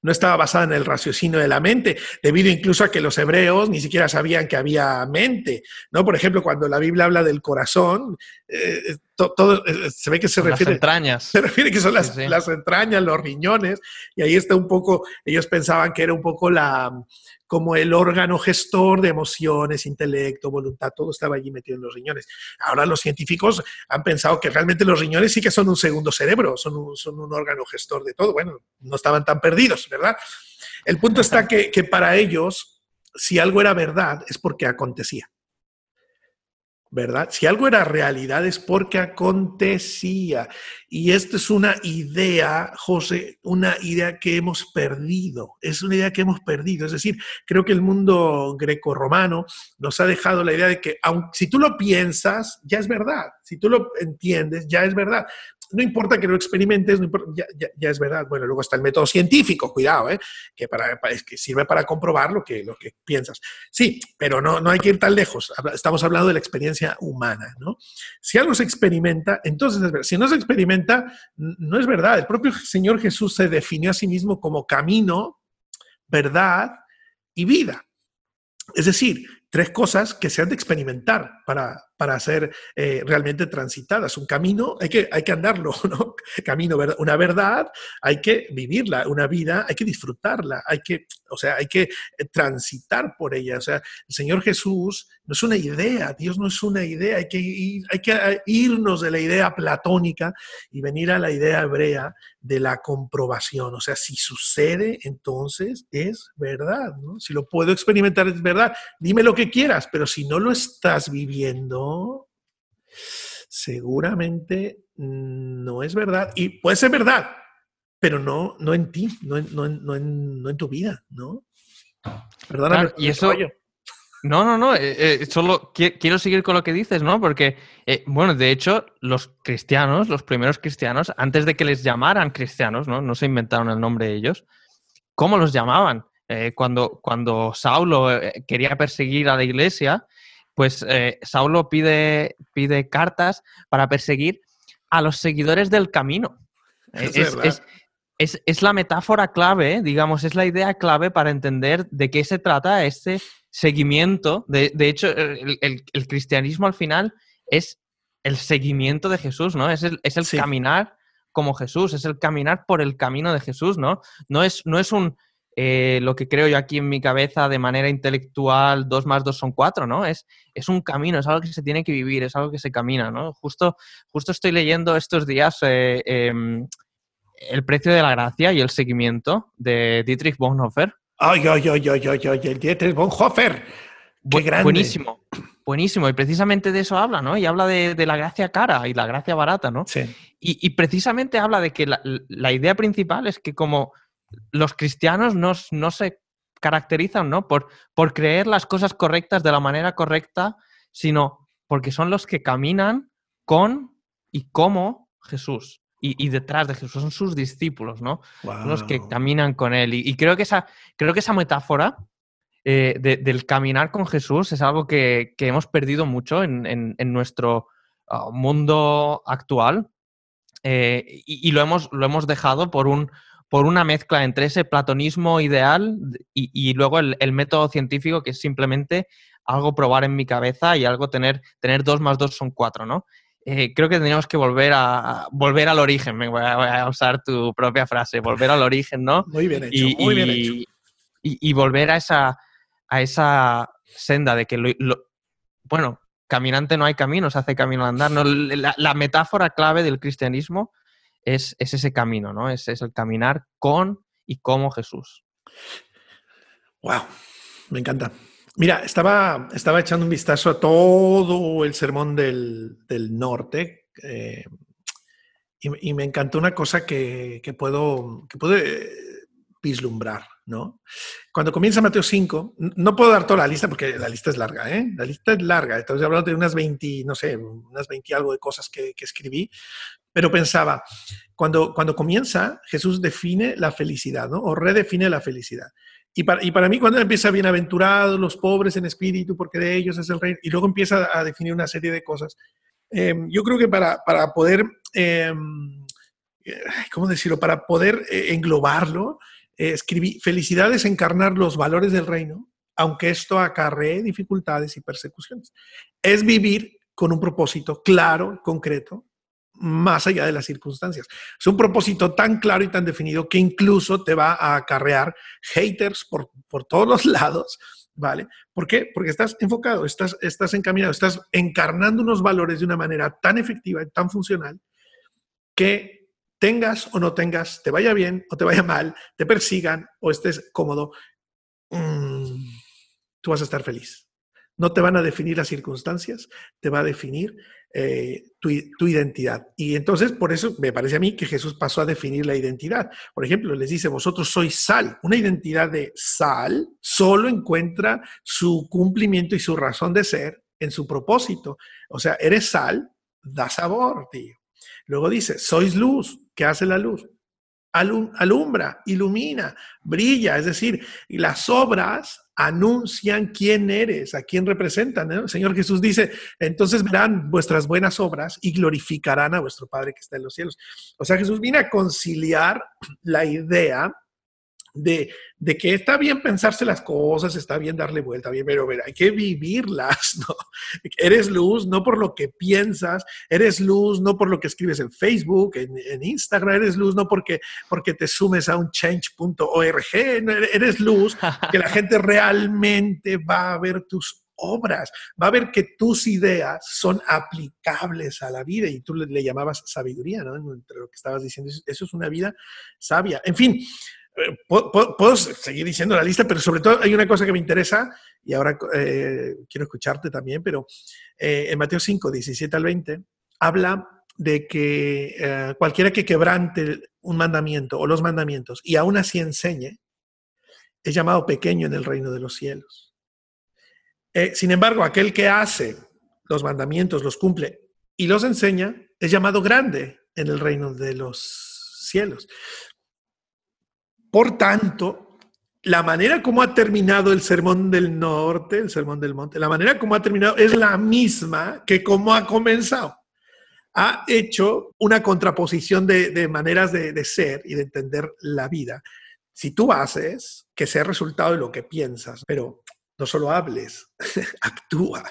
No estaba basada en el raciocinio de la mente, debido incluso a que los hebreos ni siquiera sabían que había mente, ¿no? Por ejemplo, cuando la Biblia habla del corazón, eh, todo, eh, se ve que se refiere... Las entrañas. Se refiere que son las, las entrañas, los riñones, y ahí está un poco, ellos pensaban que era un poco la como el órgano gestor de emociones, intelecto, voluntad, todo estaba allí metido en los riñones. Ahora los científicos han pensado que realmente los riñones sí que son un segundo cerebro, son un, son un órgano gestor de todo. Bueno, no estaban tan perdidos, ¿verdad? El punto está que, que para ellos, si algo era verdad, es porque acontecía. ¿verdad? Si algo era realidad es porque acontecía. Y esta es una idea, José, una idea que hemos perdido. Es una idea que hemos perdido. Es decir, creo que el mundo greco-romano nos ha dejado la idea de que, aun, si tú lo piensas, ya es verdad. Si tú lo entiendes, ya es verdad no importa que lo experimentes, ya, es verdad. Bueno, luego está el método científico, cuidado, ¿eh? que, para, que sirve para comprobar lo que, lo que piensas. Sí, pero no, no hay que ir tan lejos. Estamos hablando de la experiencia humana. ¿no? Si algo se experimenta, entonces es verdad. Si no se experimenta, no es verdad. El propio Señor Jesús se definió a sí mismo como camino, verdad y vida. Es decir, tres cosas que se han de experimentar para, para ser eh, realmente transitadas. Un camino, hay que, hay que andarlo, ¿no? Camino, una verdad, hay que vivirla, una vida, hay que disfrutarla, hay que, o sea, hay que eh, transitar por ella. O sea, el Señor Jesús no es una idea, Dios no es una idea, hay que, hay que eh, irnos de la idea platónica y venir a la idea hebrea de la comprobación. O sea, si sucede, entonces es verdad, ¿no? Si lo puedo experimentar, es verdad. Dime lo que quieras, pero si no lo estás viviendo, seguramente no es verdad. Y puede ser verdad, pero no, no en ti, no, no, no, en, tu vida, ¿no? Perdóname. y eso... No, no, no, eh, eh, solo quiero seguir con lo que dices, ¿no? Porque, eh, bueno, de hecho, los cristianos, los primeros cristianos, antes de que les llamaran cristianos, ¿no? No se inventaron el nombre de ellos. ¿Cómo los llamaban? cuando, cuando Saulo quería perseguir a la iglesia, pues eh, Saulo pide, pide cartas para perseguir a los seguidores del camino. Es, la metáfora clave, digamos, es la idea clave para entender de qué se trata este seguimiento. De, hecho, el, cristianismo al final es el seguimiento de Jesús, ¿no? Es el, caminar como Jesús, es el caminar por el camino de Jesús, ¿no? No es, no es un eh, lo que creo yo aquí en mi cabeza de manera intelectual, dos más dos son cuatro, ¿no? Es, es un camino, es algo que se tiene que vivir, es algo que se camina, ¿no? Justo, justo estoy leyendo estos días eh, em, El precio de la gracia y el seguimiento de Dietrich Bonhoeffer. Ay, ay, ay, ay, ay, ay, el Dietrich Bonhoeffer. Qué grande. Buenísimo, buenísimo. Y precisamente de eso habla, ¿no? Y habla de, la gracia cara y la gracia barata, ¿no? Sí. Y, precisamente habla de que la, idea principal es que como los cristianos no, no se caracterizan, ¿no? Por, por creer las cosas correctas de la manera correcta, sino porque son los que caminan con y como Jesús. Y, detrás de Jesús son sus discípulos, ¿no? Son los que caminan con Él. Y, creo, que esa, creo que esa metáfora eh, del caminar con Jesús es algo que, hemos perdido mucho en, nuestro ah, mundo actual. Eh, y, lo, hemos, lo hemos dejado por, un, por una mezcla entre ese platonismo ideal y, luego el, el, método científico que es simplemente algo probar en mi cabeza y algo tener, tener dos más dos son cuatro, ¿no? Eh, creo que tendríamos que volver a, volver al origen. voy, a, usar tu propia frase, volver al origen, ¿no? Muy bien hecho, y, muy bien hecho. Y, volver a esa, a esa senda de que, bueno, caminante no hay camino, se hace camino al andar. La, metáfora clave del cristianismo es, ese camino, ¿no? Es, el caminar con y como Jesús. Wow, me encanta. Mira, estaba, estaba echando un vistazo a todo el sermón del, norte eh, y, me encantó una cosa que, puedo, que puedo vislumbrar, ¿no? Cuando comienza Mateo 5, no puedo dar toda la lista porque la lista es larga, ¿eh? La lista es larga, estoy hablando de unas 20, no sé, unas 20 y algo de cosas que, que escribí, pero pensaba, cuando, cuando comienza, Jesús define la felicidad, ¿no? O redefine la felicidad. Y para, mí cuando empieza bienaventurados los pobres en espíritu, porque de ellos es el reino, y luego empieza a definir una serie de cosas, em, yo creo que para, poder, em, ¿cómo decirlo? Para poder eh, englobarlo, eh, escribí, felicidades encarnar los valores del reino, aunque esto acarree dificultades y persecuciones. Es vivir con un propósito claro, concreto, más allá de las circunstancias. Es un propósito tan claro y tan definido que incluso te va a acarrear haters por, por todos los lados, ¿vale? ¿Por qué? Porque estás enfocado, estás, estás encaminado, estás encarnando unos valores de una manera tan efectiva y tan funcional que tengas o no tengas, te vaya bien o te vaya mal, te persigan o estés cómodo, mm, tú vas a estar feliz. No te van a definir las circunstancias, te va a definir eh, tu, identidad. Y entonces, por eso me parece a mí que Jesús pasó a definir la identidad. Por ejemplo, les dice, vosotros sois sal. Una identidad de sal solo encuentra su cumplimiento y su razón de ser en su propósito. O sea, eres sal, da sabor, tío. Luego dice, sois luz. ¿Qué hace la luz? alumbra, ilumina, brilla, es decir, las obras anuncian quién eres, a quién representan. El Señor Jesús dice, entonces verán vuestras buenas obras y glorificarán a vuestro Padre que está en los cielos. O sea, Jesús viene a conciliar la idea de, que está bien pensarse las cosas, está bien darle vuelta, bien, pero, hay que vivirlas, ¿no? Eres luz no por lo que piensas, eres luz no por lo que escribes en Facebook, en, Instagram, eres luz no porque, porque te sumes a un change.org, eres luz que la gente realmente va a ver tus obras, va a ver que tus ideas son aplicables a la vida y tú le, llamabas sabiduría, ¿no? Entre lo que estabas diciendo, eso es una vida sabia. En fin, puedo, seguir diciendo la lista, pero sobre todo hay una cosa que me interesa y ahora eh, quiero escucharte también, pero eh, en Mateo 5, 17 al 20, habla de que eh, cualquiera que quebrante un mandamiento o los mandamientos y aún así enseñe, es llamado pequeño en el reino de los cielos. sin embargo, aquel que hace los mandamientos, los cumple y los enseña, es llamado grande en el reino de los cielos. Por tanto, la manera como ha terminado el Sermón del Norte, el Sermón del Monte, la manera como ha terminado es la misma que como ha comenzado. Ha hecho una contraposición de, maneras de, de, ser y de entender la vida. Si tú haces, que sea resultado de lo que piensas, pero no solo hables, actúa.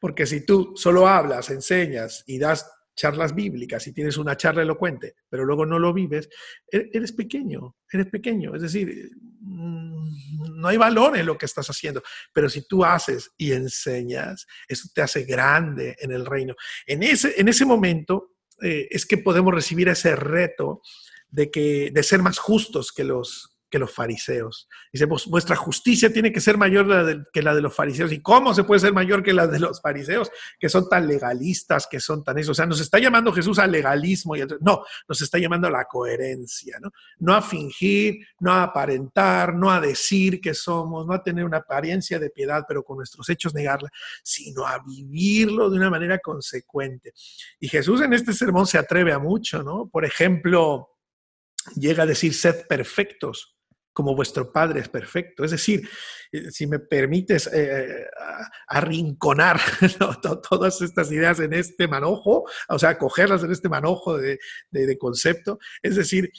Porque si tú solo hablas, enseñas y das charlas bíblicas y tienes una charla elocuente, pero luego no lo vives, e-, eres pequeño, eres pequeño. Es decir, mm, no hay valor en lo que estás haciendo, pero si tú haces y enseñas, eso te hace grande en el reino. En ese, en ese momento eh, es que podemos recibir ese reto de, que, de ser más justos que los, que los fariseos. Dice, vuestra justicia tiene que ser mayor que la de los fariseos. ¿Y cómo se puede ser mayor que la de los fariseos, que son tan legalistas, que son tan eso? O sea, nos está llamando Jesús al legalismo. Y no, nos está llamando a la coherencia, ¿no? No a fingir, no a aparentar, no a decir que somos, no a tener una apariencia de piedad, pero con nuestros hechos negarla, sino a vivirlo de una manera consecuente. Y Jesús en este sermón se atreve a mucho, ¿no? Por ejemplo, llega a decir, sed perfectos como vuestro Padre es perfecto. Es decir, eh, si me permites eh, arrinconar todas estas ideas en este manojo, o sea, cogerlas en este manojo de concepto, es decir,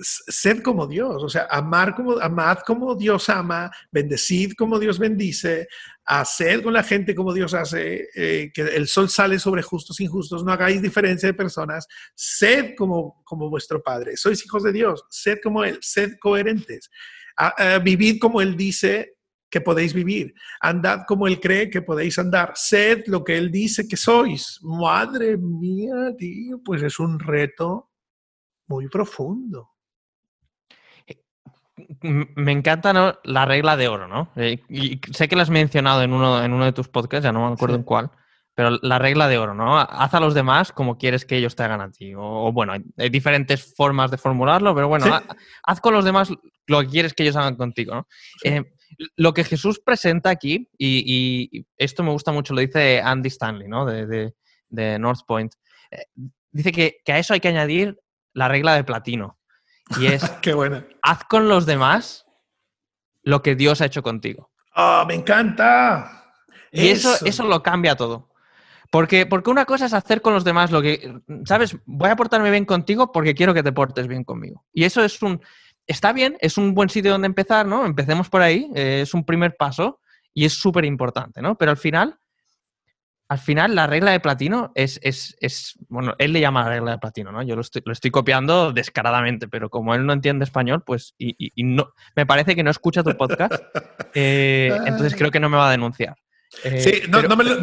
sed como Dios, o sea, amar como, amad como Dios ama, bendecid como Dios bendice, haced con la gente como Dios hace, eh, que el sol sale sobre justos e injustos, no hagáis diferencia de personas, sed como, como vuestro Padre, sois hijos de Dios, sed como Él, sed coherentes, vivid como Él dice que podéis vivir, andad como Él cree que podéis andar, sed lo que Él dice que sois. Madre mía, tío, pues es un reto muy profundo. Eh, me encanta la regla de oro, ¿no? Eh, y sé que la has mencionado en uno, en uno de tus podcasts, ya no me acuerdo en cuál, pero la regla de oro, ¿no? Haz a los demás como quieres que ellos te hagan a ti. O, bueno, hay, diferentes formas de formularlo, pero bueno, haz con los demás lo que quieres que ellos hagan contigo, ¿no? Eh, lo que Jesús presenta aquí, y, esto me gusta mucho, lo dice Andy Stanley, ¿no? De, North Point. dice que, que a eso hay que añadir la regla de platino. Y es, Qué buena. haz con los demás lo que Dios ha hecho contigo. ¡Ah, me encanta! Y eso. eso, lo cambia todo. Porque, porque una cosa es hacer con los demás lo que, ¿sabes? Voy a portarme bien contigo porque quiero que te portes bien conmigo. Y eso es un, está bien, es un buen sitio donde empezar, ¿no? Empecemos por ahí, eh, es un primer paso y es súper importante, ¿no? Pero al final, al final la regla de platino es, es, bueno, él le llama la regla de platino, ¿no? Yo lo estoy, lo estoy copiando descaradamente, pero como él no entiende español, pues, y, no, me parece que no escucha tu podcast, eh, entonces creo que no me va a denunciar. Eh, sí, no,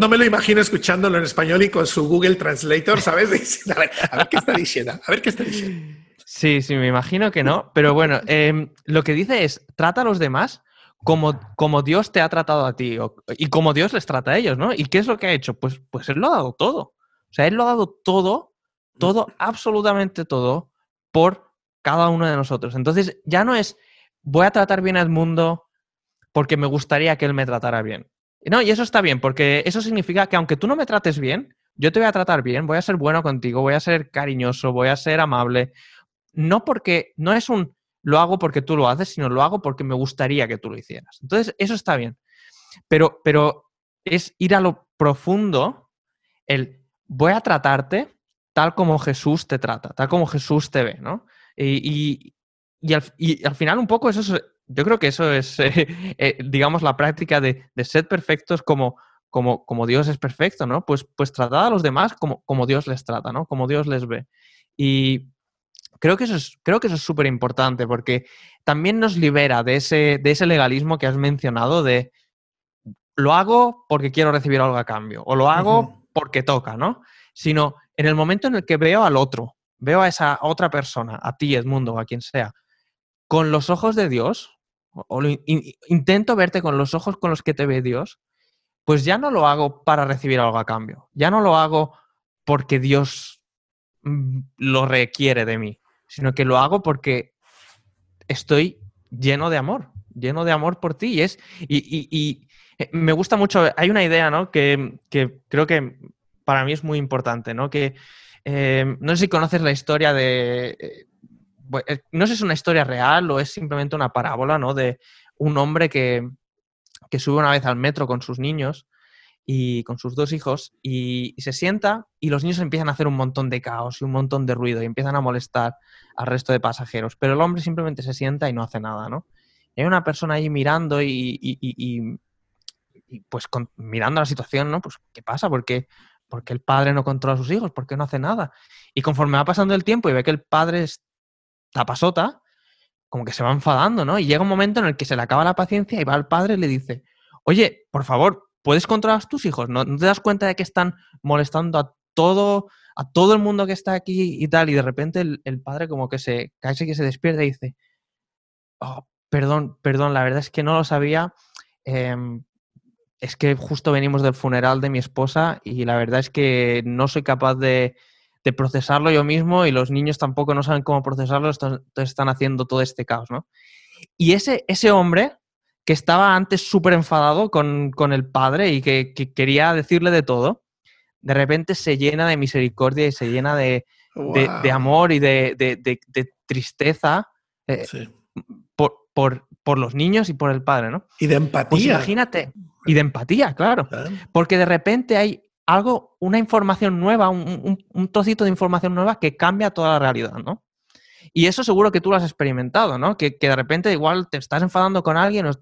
me lo, imagino escuchándolo en español y con su Google Translator, ¿sabes? A ver, qué está diciendo, a ver qué está diciendo. Sí, sí, me imagino que no, pero bueno, em, lo que dice es, trata a los demás como, como Dios te ha tratado a ti y como Dios les trata a ellos, ¿no? ¿Y qué es lo que ha hecho? Pues, pues Él lo ha dado todo. O sea, Él lo ha dado todo, todo, absolutamente todo, por cada uno de nosotros. Entonces, ya no es voy a tratar bien al mundo porque me gustaría que Él me tratara bien. No, y eso está bien, porque eso significa que aunque tú no me trates bien, yo te voy a tratar bien, voy a ser bueno contigo, voy a ser cariñoso, voy a ser amable. No porque, no es un lo hago porque tú lo haces, sino lo hago porque me gustaría que tú lo hicieras. Entonces, eso está bien. Pero, pero es ir a lo profundo, el voy a tratarte tal como Jesús te trata, tal como Jesús te ve, ¿no? Y, al, final un poco eso es, yo creo que eso es, eh, digamos, la práctica de, ser perfectos como, como, como, Dios es perfecto, ¿no? Pues, pues tratar a los demás como, como Dios les trata, ¿no? Como Dios les ve. Y, creo que eso es, creo que eso es súper importante porque también nos libera de ese, de ese legalismo que has mencionado de lo hago porque quiero recibir algo a cambio o lo hago porque toca, ¿no? Sino en el momento en el que veo al otro, veo a esa otra persona, a ti, Edmundo, a quien sea, con los ojos de Dios, o intento verte con los ojos con los que te ve Dios, pues ya no lo hago para recibir algo a cambio, ya no lo hago porque Dios mm, lo requiere de mí, sino que lo hago porque estoy lleno de amor, lleno de amor por ti. Y, es, y, eh, me gusta mucho, hay una idea ¿no? que, creo que para mí es muy importante, ¿no? que eh, no sé si conoces la historia de... Eh, no sé si es una historia real o es simplemente una parábola, ¿no? De un hombre que, que sube una vez al metro con sus niños y con sus dos hijos y, se sienta y los niños empiezan a hacer un montón de caos y un montón de ruido y empiezan a molestar al resto de pasajeros, pero el hombre simplemente se sienta y no hace nada, ¿no? Y hay una persona ahí mirando y, y, pues mirando la situación, ¿no? Pues ¿qué pasa? ¿Por qué, el padre no controla a sus hijos? ¿Por qué no hace nada? Y conforme va pasando el tiempo y ve que el padre está pasota, como que se va enfadando, ¿no? Y llega un momento en el que se le acaba la paciencia y va al padre y le dice, oye, por favor, puedes controlar a tus hijos, ¿no? te das cuenta de que están molestando a todo, a todo el mundo que está aquí y tal, y de repente el, padre como que se, casi que se despierta y dice, oh, perdón, perdón, la verdad es que no lo sabía. Em, es que justo venimos del funeral de mi esposa y la verdad es que no soy capaz de, de procesarlo yo mismo y los niños tampoco no saben cómo procesarlo, entonces están haciendo todo este caos, ¿no? Y ese, ese hombre que estaba antes súper enfadado con, el padre y que, quería decirle de todo, de repente se llena de misericordia y se llena de, amor y de, tristeza eh, por, los niños y por el padre, ¿no? Y de pues empatía. imagínate, y de empatía, claro. Porque de repente hay algo, una información nueva, un, trocito de información nueva que cambia toda la realidad, ¿no? Y eso seguro que tú lo has experimentado, ¿no? Que, de repente igual te estás enfadando con alguien o,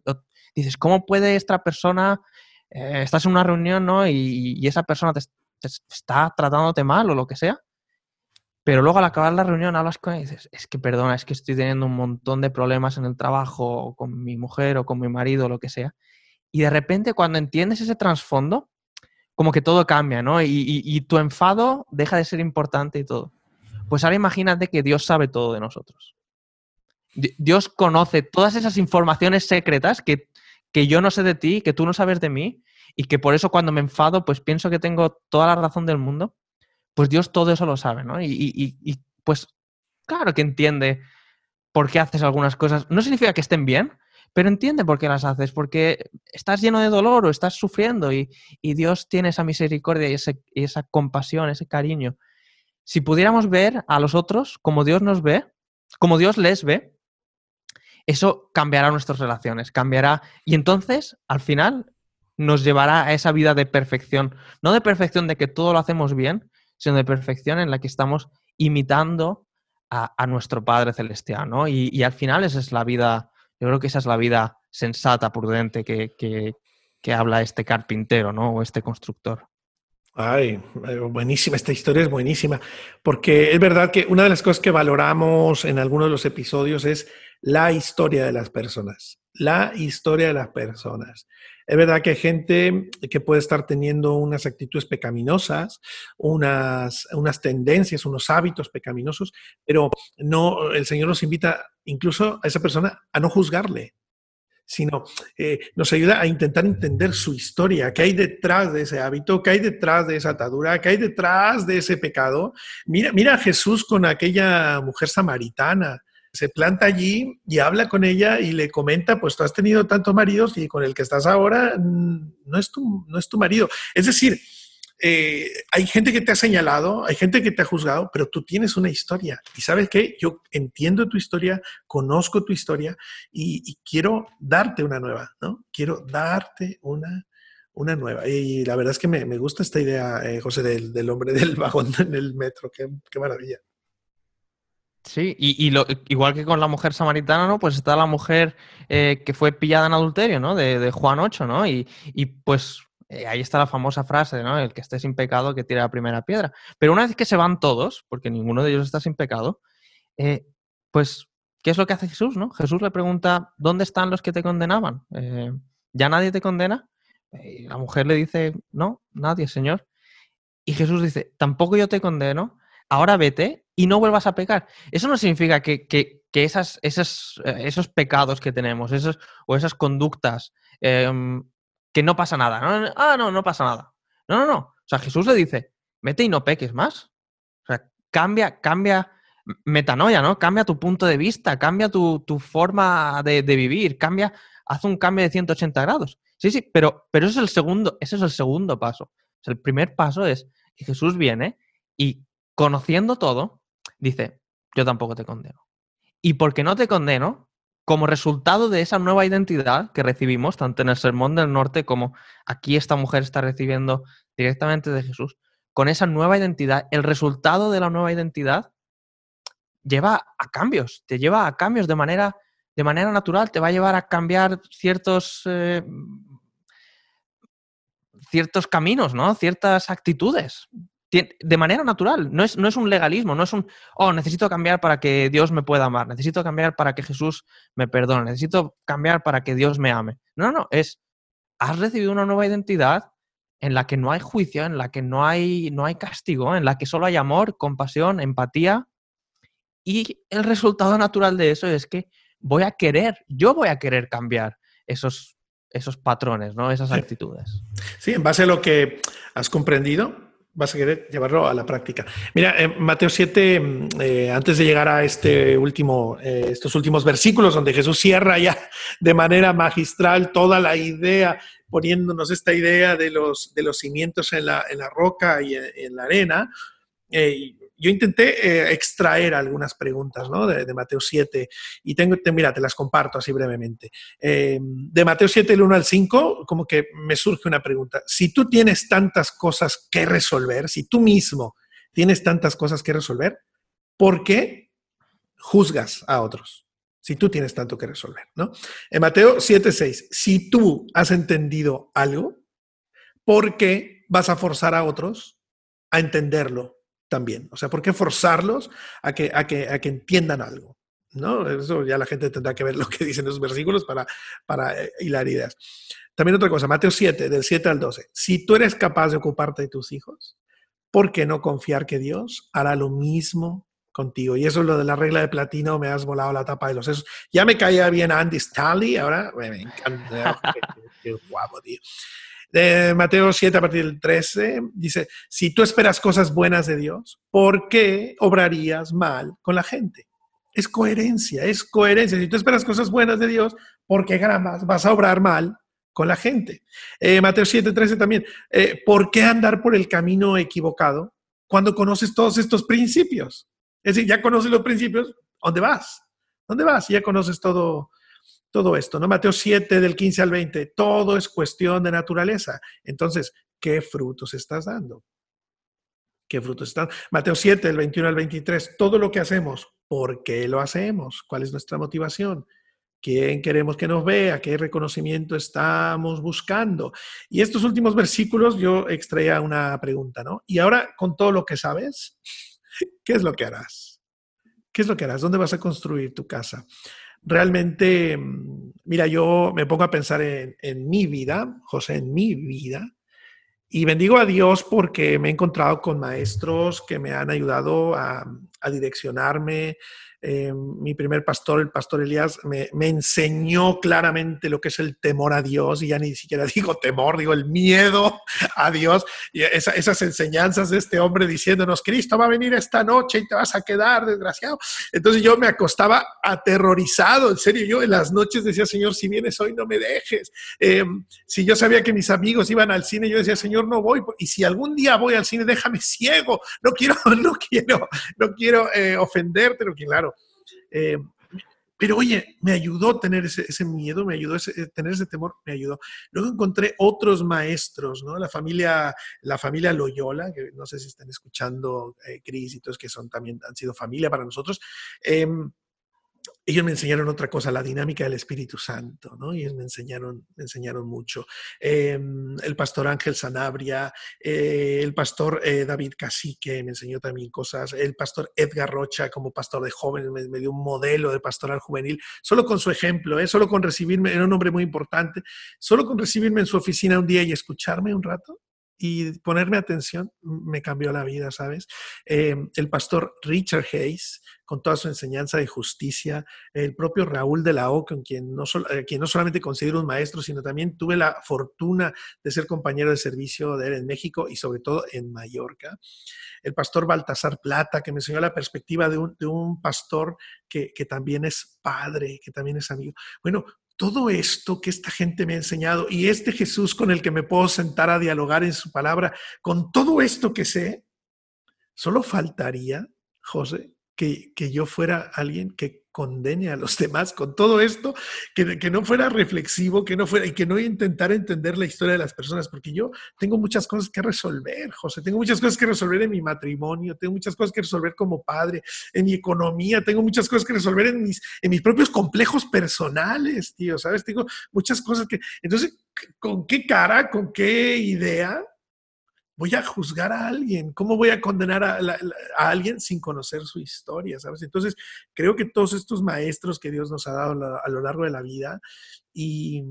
dices, ¿cómo puede esta persona, eh, estás en una reunión, ¿no? Y, esa persona te, está tratándote mal o lo que sea. Pero luego al acabar la reunión hablas con ella y dices, es que perdona, es que estoy teniendo un montón de problemas en el trabajo, o con mi mujer o con mi marido o lo que sea. Y de repente cuando entiendes ese trasfondo, como que todo cambia, ¿no? Y, tu enfado deja de ser importante y todo. Pues ahora imagínate que Dios sabe todo de nosotros. Dios conoce todas esas informaciones secretas que, que yo no sé de ti, que tú no sabes de mí, y que por eso cuando me enfado, pues pienso que tengo toda la razón del mundo. Pues Dios todo eso lo sabe, ¿no? Y, y pues claro que entiende por qué haces algunas cosas. No significa que estén bien, pero entiende por qué las haces, porque estás lleno de dolor o estás sufriendo y, Dios tiene esa misericordia y, esa compasión, ese cariño. Si pudiéramos ver a los otros como Dios nos ve, como Dios les ve, eso cambiará nuestras relaciones, cambiará y entonces al final nos llevará a esa vida de perfección, no de perfección de que todo lo hacemos bien, sino de perfección en la que estamos imitando a, nuestro Padre Celestial, ¿no? Y, al final esa es la vida yo creo que esa es la vida sensata, prudente que, habla este carpintero, ¿no? O este constructor. Ay, eh, buenísima, esta historia es buenísima, porque es verdad que una de las cosas que valoramos en algunos de los episodios es la historia de las personas, la historia de las personas. Es verdad que hay gente que puede estar teniendo unas actitudes pecaminosas, unas, unas tendencias, unos hábitos pecaminosos, pero no, el Señor nos invita incluso a esa persona a no juzgarle, sino eh, nos ayuda a intentar entender su historia, qué hay detrás de ese hábito, qué hay detrás de esa atadura, qué hay detrás de ese pecado. Mira, mira a Jesús con aquella mujer samaritana. Se planta allí y habla con ella y le comenta, pues tú has tenido tantos maridos y con el que estás ahora mm, no es tu, no es tu marido. Es decir, eh, hay gente que te ha señalado, hay gente que te ha juzgado, pero tú tienes una historia. Y sabes qué, yo entiendo tu historia, conozco tu historia y, quiero darte una nueva, ¿no? Quiero darte una, una nueva. Y la verdad es que me, gusta esta idea, eh, José, del, hombre del vagón en el metro. Qué, maravilla. Sí, y, igual que con la mujer samaritana, ¿no? Pues está la mujer eh, que fue pillada en adulterio, ¿no? De, de Juan 8, ¿no? Y, y pues eh, ahí está la famosa frase, ¿no? El que esté sin pecado, que tire la primera piedra. Pero una vez que se van todos, porque ninguno de ellos está sin pecado, eh, pues, ¿qué es lo que hace Jesús, no? Jesús le pregunta, ¿dónde están los que te condenaban? Eh, ¿Ya nadie te condena? La mujer le dice, no, nadie, Señor. Y Jesús dice, tampoco yo te condeno, ahora vete y no vuelvas a pecar. Eso no significa que, esas, esos, esos pecados que tenemos, esos, o esas conductas, em, que no pasa nada. Ah, no, no pasa nada. No, no, no. O sea, Jesús le dice, mete y no peques más. O sea, cambia, cambia metanoia, ¿no? Cambia tu punto de vista, cambia tu, forma de, vivir, cambia, haz un cambio de 180 grados. Sí, sí, pero, pero ese es el segundo, ese es el segundo paso. el primer paso es que Jesús viene y conociendo todo, dice, yo tampoco te condeno. Y porque no te condeno, como resultado de esa nueva identidad que recibimos, tanto en el Sermón del Norte como aquí esta mujer está recibiendo directamente de Jesús, con esa nueva identidad, el resultado de la nueva identidad lleva a cambios, te lleva a cambios de manera, de manera natural, te va a llevar a cambiar ciertos, eh, ciertos caminos, ¿no? ciertas actitudes de manera natural. No es, no es un legalismo, no es un, oh, necesito cambiar para que Dios me pueda amar, necesito cambiar para que Jesús me perdone, necesito cambiar para que Dios me ame. No, no, es, has recibido una nueva identidad, en la que no hay juicio, en la que no hay, no hay castigo, en la que solo hay amor, compasión, empatía. Y el resultado natural de eso es que voy a querer, yo voy a querer cambiar esos, esos patrones, ¿no? esas actitudes. Sí, en base a lo que has comprendido, vas a querer llevarlo a la práctica. Mira, en Mateo 7, mm, eh, antes de llegar a este último, eh, estos últimos versículos donde Jesús cierra ya de manera magistral toda la idea, poniéndonos esta idea de los, de los cimientos en la, en la roca y en, la arena, eh, yo intenté eh, extraer algunas preguntas de, Mateo 7 y tengo, te, mira, te las comparto así brevemente. Eh, de Mateo 7, el 1 al 5, como que me surge una pregunta. Si tú tienes tantas cosas que resolver, si tú mismo tienes tantas cosas que resolver, ¿por qué juzgas a otros? Si tú tienes tanto que resolver, ¿no? En Mateo 7, 6, si tú has entendido algo, ¿por qué vas a forzar a otros a entenderlo también. O sea, ¿por qué forzarlos a que, a que, a que entiendan algo? ¿No? Eso ya la gente tendrá que ver lo que dicen esos versículos para, para eh, hilar ideas. También otra cosa, Mateo 7, del 7 al 12. Si tú eres capaz de ocuparte de tus hijos, ¿por qué no confiar que Dios hará lo mismo contigo? Y eso es lo de la regla de platino, me has volado la tapa de los sesos. Ya me caía bien Andy Stanley, ahora me encanta. qué guapo, tío de Mateo 7 a partir del 13, dice, si tú esperas cosas buenas de Dios, ¿por qué obrarías mal con la gente? Es coherencia, es coherencia. Si tú esperas cosas buenas de Dios, ¿por qué gramas vas a obrar mal con la gente? Eh, Mateo 7, 13 también, eh, ¿por qué andar por el camino equivocado cuando conoces todos estos principios? Es decir, ya conoces los principios, ¿dónde vas? ¿Dónde vas? Ya conoces todo, todo esto, ¿no? Mateo 7 del 15 al 20, todo es cuestión de naturaleza. Entonces, ¿qué frutos estás dando? ¿Qué frutos están? Mateo 7 del 21 al 23, todo lo que hacemos, ¿por qué lo hacemos? ¿Cuál es nuestra motivación? ¿Quién queremos que nos vea? ¿Qué reconocimiento estamos buscando? Y estos últimos versículos yo extraía una pregunta, ¿no? Y ahora, con todo lo que sabes, ¿qué es lo que harás? ¿Qué es lo que harás? ¿Dónde vas a construir tu casa? Realmente, mm, mira, yo me pongo a pensar en, mi vida, José, en mi vida, y bendigo a Dios porque me he encontrado con maestros que me han ayudado a, a direccionarme, eh, mi primer pastor, el pastor Elías, me, enseñó claramente lo que es el temor a Dios, y ya ni siquiera digo temor, digo el miedo a Dios, y esas enseñanzas de este hombre diciéndonos, Cristo va a venir esta noche y te vas a quedar, desgraciado. Entonces yo me acostaba aterrorizado, en serio, yo en las noches decía, Señor, si vienes hoy no me dejes. Eh, si yo sabía que mis amigos iban al cine, yo decía, Señor, no voy, y si algún día voy al cine, déjame ciego, no quiero, no quiero, no quiero eh, ofenderte, no, claro, eh, pero oye, me ayudó tener ese, miedo, me ayudó ese, tener ese temor, me ayudó. Luego encontré otros maestros, ¿no? La familia, la familia Loyola, que no sé si están escuchando, eh, Cris y todos que son también, han sido familia para nosotros. Ellos me enseñaron otra cosa, la dinámica del Espíritu Santo, ¿no? Y ellos me enseñaron, me enseñaron mucho. Em, el pastor Ángel Sanabria, eh, el pastor eh, David Cacique me enseñó también cosas, el pastor Edgar Rocha como pastor de jóvenes me, dio un modelo de pastoral juvenil, solo con su ejemplo, ¿eh? solo con recibirme, era un hombre muy importante, solo con recibirme en su oficina un día y escucharme un rato, y ponerme atención me cambió la vida, ¿sabes? Em, el pastor Richard Hayes, con toda su enseñanza de justicia, el propio Raúl de la O, con quien no, eh, quien no solamente considero un maestro, sino también tuve la fortuna de ser compañero de servicio de él en México y sobre todo en Mallorca. El pastor Baltasar Plata, que me enseñó la perspectiva de un, de un pastor que, que también es padre, que también es amigo. Bueno, todo esto que esta gente me ha enseñado y este Jesús con el que me puedo sentar a dialogar en su palabra, con todo esto que sé, solo faltaría, José, que, yo fuera alguien que condene a los demás con todo esto, que, que, no fuera reflexivo, que no fuera y que no intentara entender la historia de las personas, porque yo tengo muchas cosas que resolver, José, tengo muchas cosas que resolver en mi matrimonio, tengo muchas cosas que resolver como padre, en mi economía, tengo muchas cosas que resolver en mis, en mis propios complejos personales, tío, ¿sabes? Tengo muchas cosas que... Entonces, ¿con qué cara, con qué idea voy a juzgar a alguien? ¿Cómo voy a condenar a, alguien sin conocer su historia? ¿Sabes? Entonces, creo que todos estos maestros que Dios nos ha dado a lo largo de la vida, y,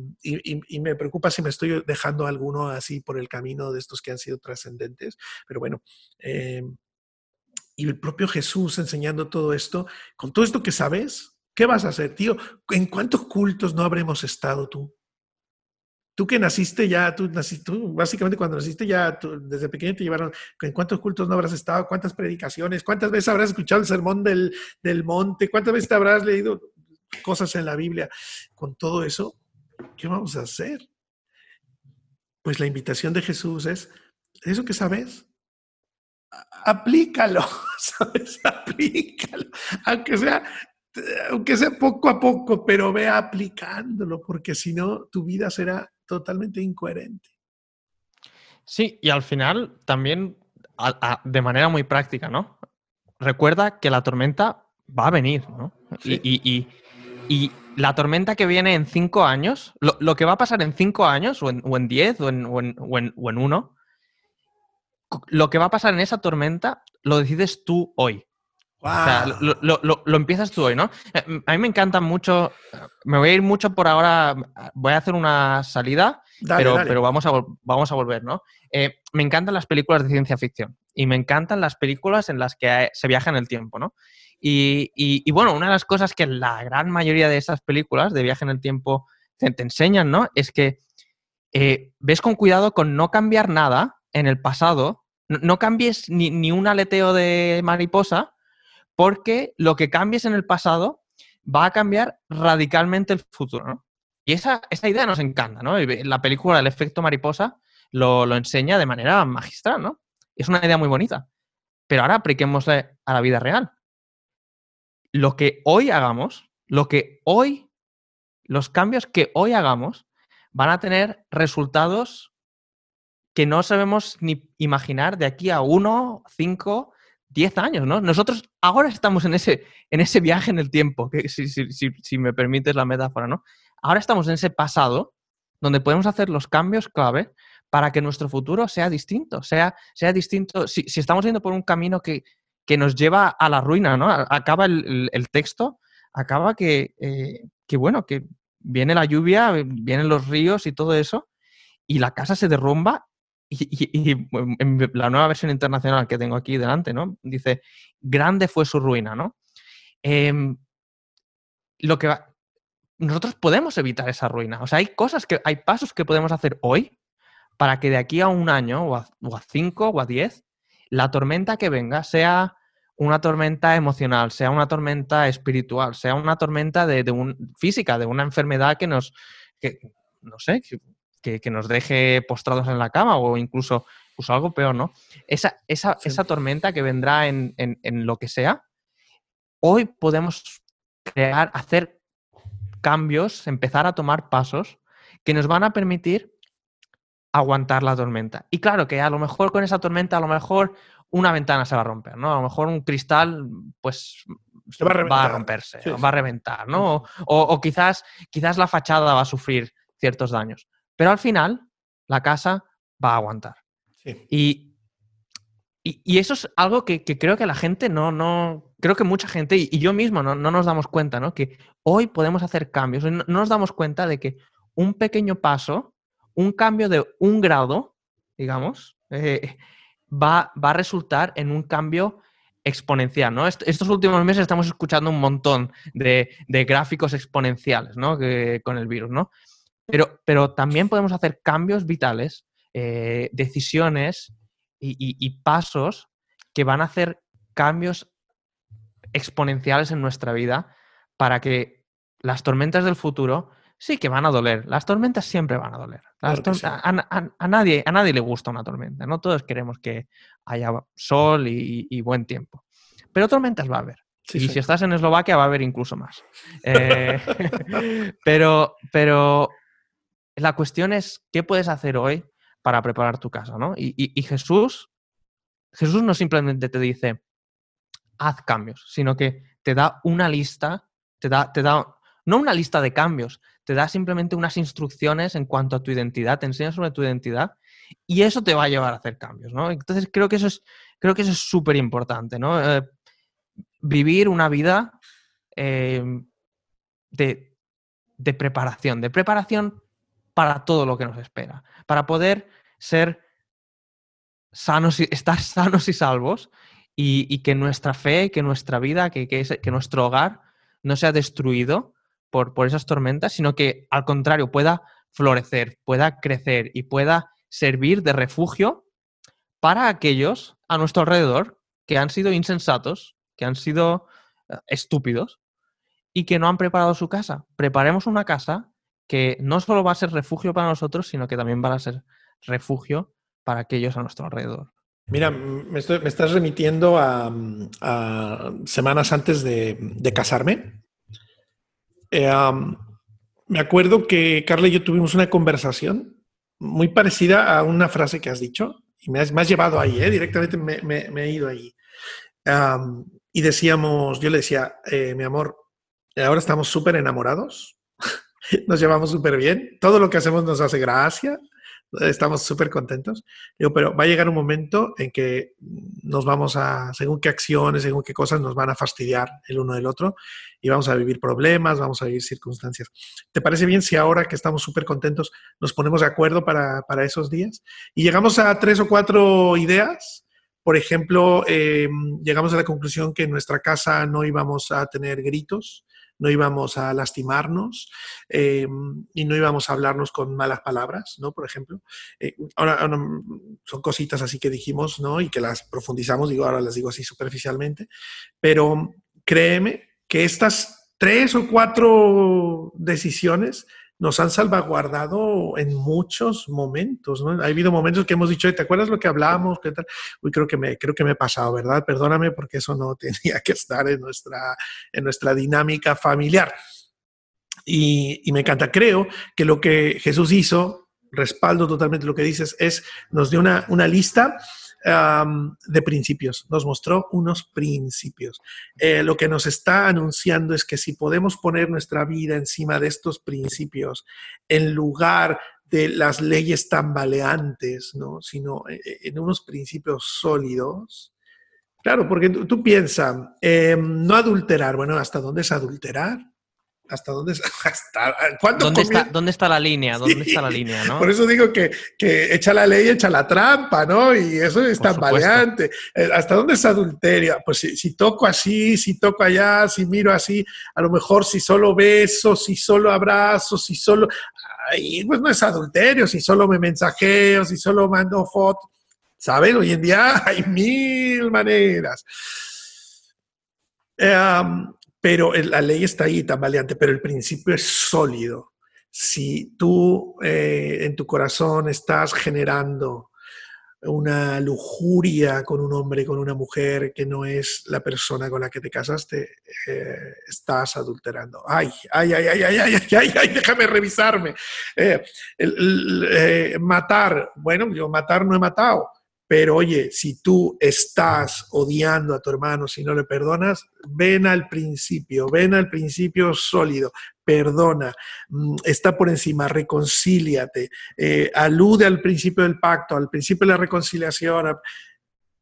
me preocupa si me estoy dejando alguno así por el camino de estos que han sido trascendentes, pero bueno. Eh, y el propio Jesús enseñando todo esto, con todo esto que sabes, ¿qué vas a hacer, tío? ¿En cuántos cultos no habremos estado tú? Tú que naciste ya, tú naciste, tú básicamente cuando naciste ya, desde pequeño te llevaron, ¿en cuántos cultos no habrás estado? ¿Cuántas predicaciones? ¿Cuántas veces habrás escuchado el sermón del, del monte? ¿Cuántas veces te habrás leído cosas en la Biblia? Con todo eso, ¿qué vamos a hacer? Pues la invitación de Jesús es, eso que sabes, aplícalo, ¿sabes? Aplícalo. Aunque sea aunque sea poco a poco, pero ve aplicándolo, porque si no, tu vida será totalmente incoherente. Sí, y al final también de manera muy práctica, ¿no? Recuerda que la tormenta va a venir, ¿no? Y, la tormenta que viene en cinco años, lo, que va a pasar en cinco años, o en, diez, o en, o en uno, lo que va a pasar en esa tormenta lo decides tú hoy. O sea, lo, empiezas tú hoy, ¿no? Eh, a mí me encanta mucho, me voy a ir mucho por ahora, voy a hacer una salida, pero, pero vamos, a, vamos a volver, ¿no? Eh, me encantan las películas de ciencia ficción y me encantan las películas en las que se viaja en el tiempo, ¿no? Y, bueno, una de las cosas que la gran mayoría de esas películas de viaje en el tiempo te, enseñan, ¿no? Es que eh, ves con cuidado con no cambiar nada en el pasado, no, cambies ni, ni un aleteo de mariposa, porque lo que cambies en el pasado va a cambiar radicalmente el futuro, ¿no? Y esa, idea nos encanta, ¿no? La película El efecto mariposa lo, enseña de manera magistral, ¿no? Es una idea muy bonita. Pero ahora apliquémosle a la vida real. Lo que hoy hagamos, lo que hoy, los cambios que hoy hagamos, van a tener resultados que no sabemos ni imaginar de aquí a uno, cinco, 10 años, ¿no? Nosotros ahora estamos en ese, en ese viaje en el tiempo, que si, si, si, me permites la metáfora, ¿no? Ahora estamos en ese pasado donde podemos hacer los cambios clave para que nuestro futuro sea distinto, sea, sea distinto. Si, estamos yendo por un camino que, que, nos lleva a la ruina, ¿no? Acaba el, el, texto, acaba que, eh, que, bueno, que viene la lluvia, vienen los ríos y todo eso, y la casa se derrumba y, la nueva versión internacional que tengo aquí delante, ¿no? Dice, grande fue su ruina, ¿no? Em, lo que nosotros podemos evitar esa ruina. O sea, hay cosas que, hay pasos que podemos hacer hoy para que de aquí a un año o a, cinco o a diez, la tormenta que venga sea una tormenta emocional, sea una tormenta espiritual, sea una tormenta de, un, física, de una enfermedad que nos, que, no sé, que, nos deje postrados en la cama o incluso, algo peor, ¿no? Esa, esa, esa tormenta que vendrá en, lo que sea, hoy podemos crear, hacer cambios, empezar a tomar pasos que nos van a permitir aguantar la tormenta. Y claro que a lo mejor con esa tormenta, a lo mejor una ventana se va a romper, ¿no? A lo mejor un cristal, pues va a, romperse, va a reventar, ¿no? O, o, quizás, quizás la fachada va a sufrir ciertos daños. Pero al final, la casa va a aguantar. Y, y, eso es algo que, creo que la gente no, no, creo que mucha gente y, yo mismo no, nos damos cuenta, ¿no? Que hoy podemos hacer cambios. No, nos damos cuenta de que un pequeño paso, un cambio de un grado, digamos, eh, va, va, a resultar en un cambio exponencial, ¿no? estos últimos meses estamos escuchando un montón de, gráficos exponenciales, ¿no? con el virus, ¿no? Pero, también podemos hacer cambios vitales, eh, decisiones y, pasos que van a hacer cambios exponenciales en nuestra vida para que las tormentas del futuro sí que van a doler. Las tormentas siempre van a doler. a, nadie, a nadie le gusta una tormenta, ¿no? Todos queremos que haya sol y, buen tiempo. Pero tormentas va a haber. y si estás en Eslovaquia va a haber incluso más. Eh, pero, pero la cuestión es qué puedes hacer hoy para preparar tu casa, ¿no? Y, Jesús, Jesús no simplemente te dice, haz cambios, sino que te da una lista, te da, te da, no una lista de cambios, te da simplemente unas instrucciones en cuanto a tu identidad, te enseña sobre tu identidad y eso te va a llevar a hacer cambios, ¿no? Entonces creo que eso es creo que eso es súper importante, ¿no? Eh, vivir una vida eh, de, de preparación, de preparación para todo lo que nos espera, para poder ser sanos y estar sanos y salvos y, que nuestra fe, que nuestra vida, que, que, nuestro hogar no sea destruido por, por esas tormentas, sino que al contrario pueda florecer, pueda crecer y pueda servir de refugio para aquellos a nuestro alrededor que han sido insensatos, que han sido eh, estúpidos y que no han preparado su casa. Preparemos una casa que no solo va a ser refugio para nosotros, sino que también va a ser refugio para aquellos a nuestro alrededor. Mira, me, estás remitiendo a, semanas antes de, casarme. Eh, me acuerdo que Carla y yo tuvimos una conversación muy parecida a una frase que has dicho y me has, llevado ahí, ¿eh? directamente me, he ido ahí. y decíamos, yo le decía, eh, mi amor, ahora estamos súper enamorados, nos llevamos súper bien, todo lo que hacemos nos hace gracia, estamos súper contentos. Digo, pero va a llegar un momento en que nos vamos a, según qué acciones, según qué cosas nos van a fastidiar el uno del otro y vamos a vivir problemas, vamos a vivir circunstancias. ¿Te parece bien si ahora que estamos súper contentos nos ponemos de acuerdo para, para, esos días? Y llegamos a tres o cuatro ideas. Por ejemplo, eh, llegamos a la conclusión que en nuestra casa no íbamos a tener gritos, no íbamos a lastimarnos eh, y no íbamos a hablarnos con malas palabras, ¿no? Por ejemplo. Eh, ahora, son cositas así que dijimos, ¿no? Y que las profundizamos, digo, ahora las digo así superficialmente, pero créeme que estas tres o cuatro decisiones nos han salvaguardado en muchos momentos, ¿no? Ha habido momentos que hemos dicho, ¿te acuerdas lo que hablábamos? ¿Qué tal? Uy, creo que me, creo que me he pasado, ¿verdad? Perdóname porque eso no tenía que estar en nuestra, en nuestra dinámica familiar. Y, y me encanta, creo que lo que Jesús hizo, respaldo totalmente lo que dices, es, nos dio una, una lista de principios, nos mostró unos principios. Eh, lo que nos está anunciando es que si podemos poner nuestra vida encima de estos principios, en lugar de las leyes tambaleantes, ¿no? sino eh, eh, en unos principios sólidos, Claro, porque tú, piensas, em, no adulterar, bueno, ¿hasta dónde es adulterar? Hasta dónde hasta ¿Dónde, está, ¿Dónde está la línea? ¿Dónde está la línea? ¿no? Por eso digo que, que, echa la ley, echa la trampa, ¿no? Y eso es tan variante. Eh, ¿Hasta dónde es adulteria? Pues si, si, toco así, si toco allá, si miro así, a lo mejor si solo beso, si solo abrazo, si solo... Ay, pues no es adulterio, si solo me mensajeo, si solo mando fotos. ¿Saben? Hoy en día hay mil maneras. Eh, pero la ley está ahí tan valiente, pero el principio es sólido. Si tú eh, en tu corazón estás generando una lujuria con un hombre, con una mujer que no es la persona con la que te casaste, eh, estás adulterando. Ay, ay, ay, ay, ay, ay, ay, ay, déjame revisarme. Eh, matar, bueno, yo matar no he matado, pero oye, si tú estás odiando a tu hermano, si no le perdonas, ven al principio, ven al principio sólido, perdona, mm, está por encima, reconcíliate, eh, alude al principio del pacto, al principio de la reconciliación.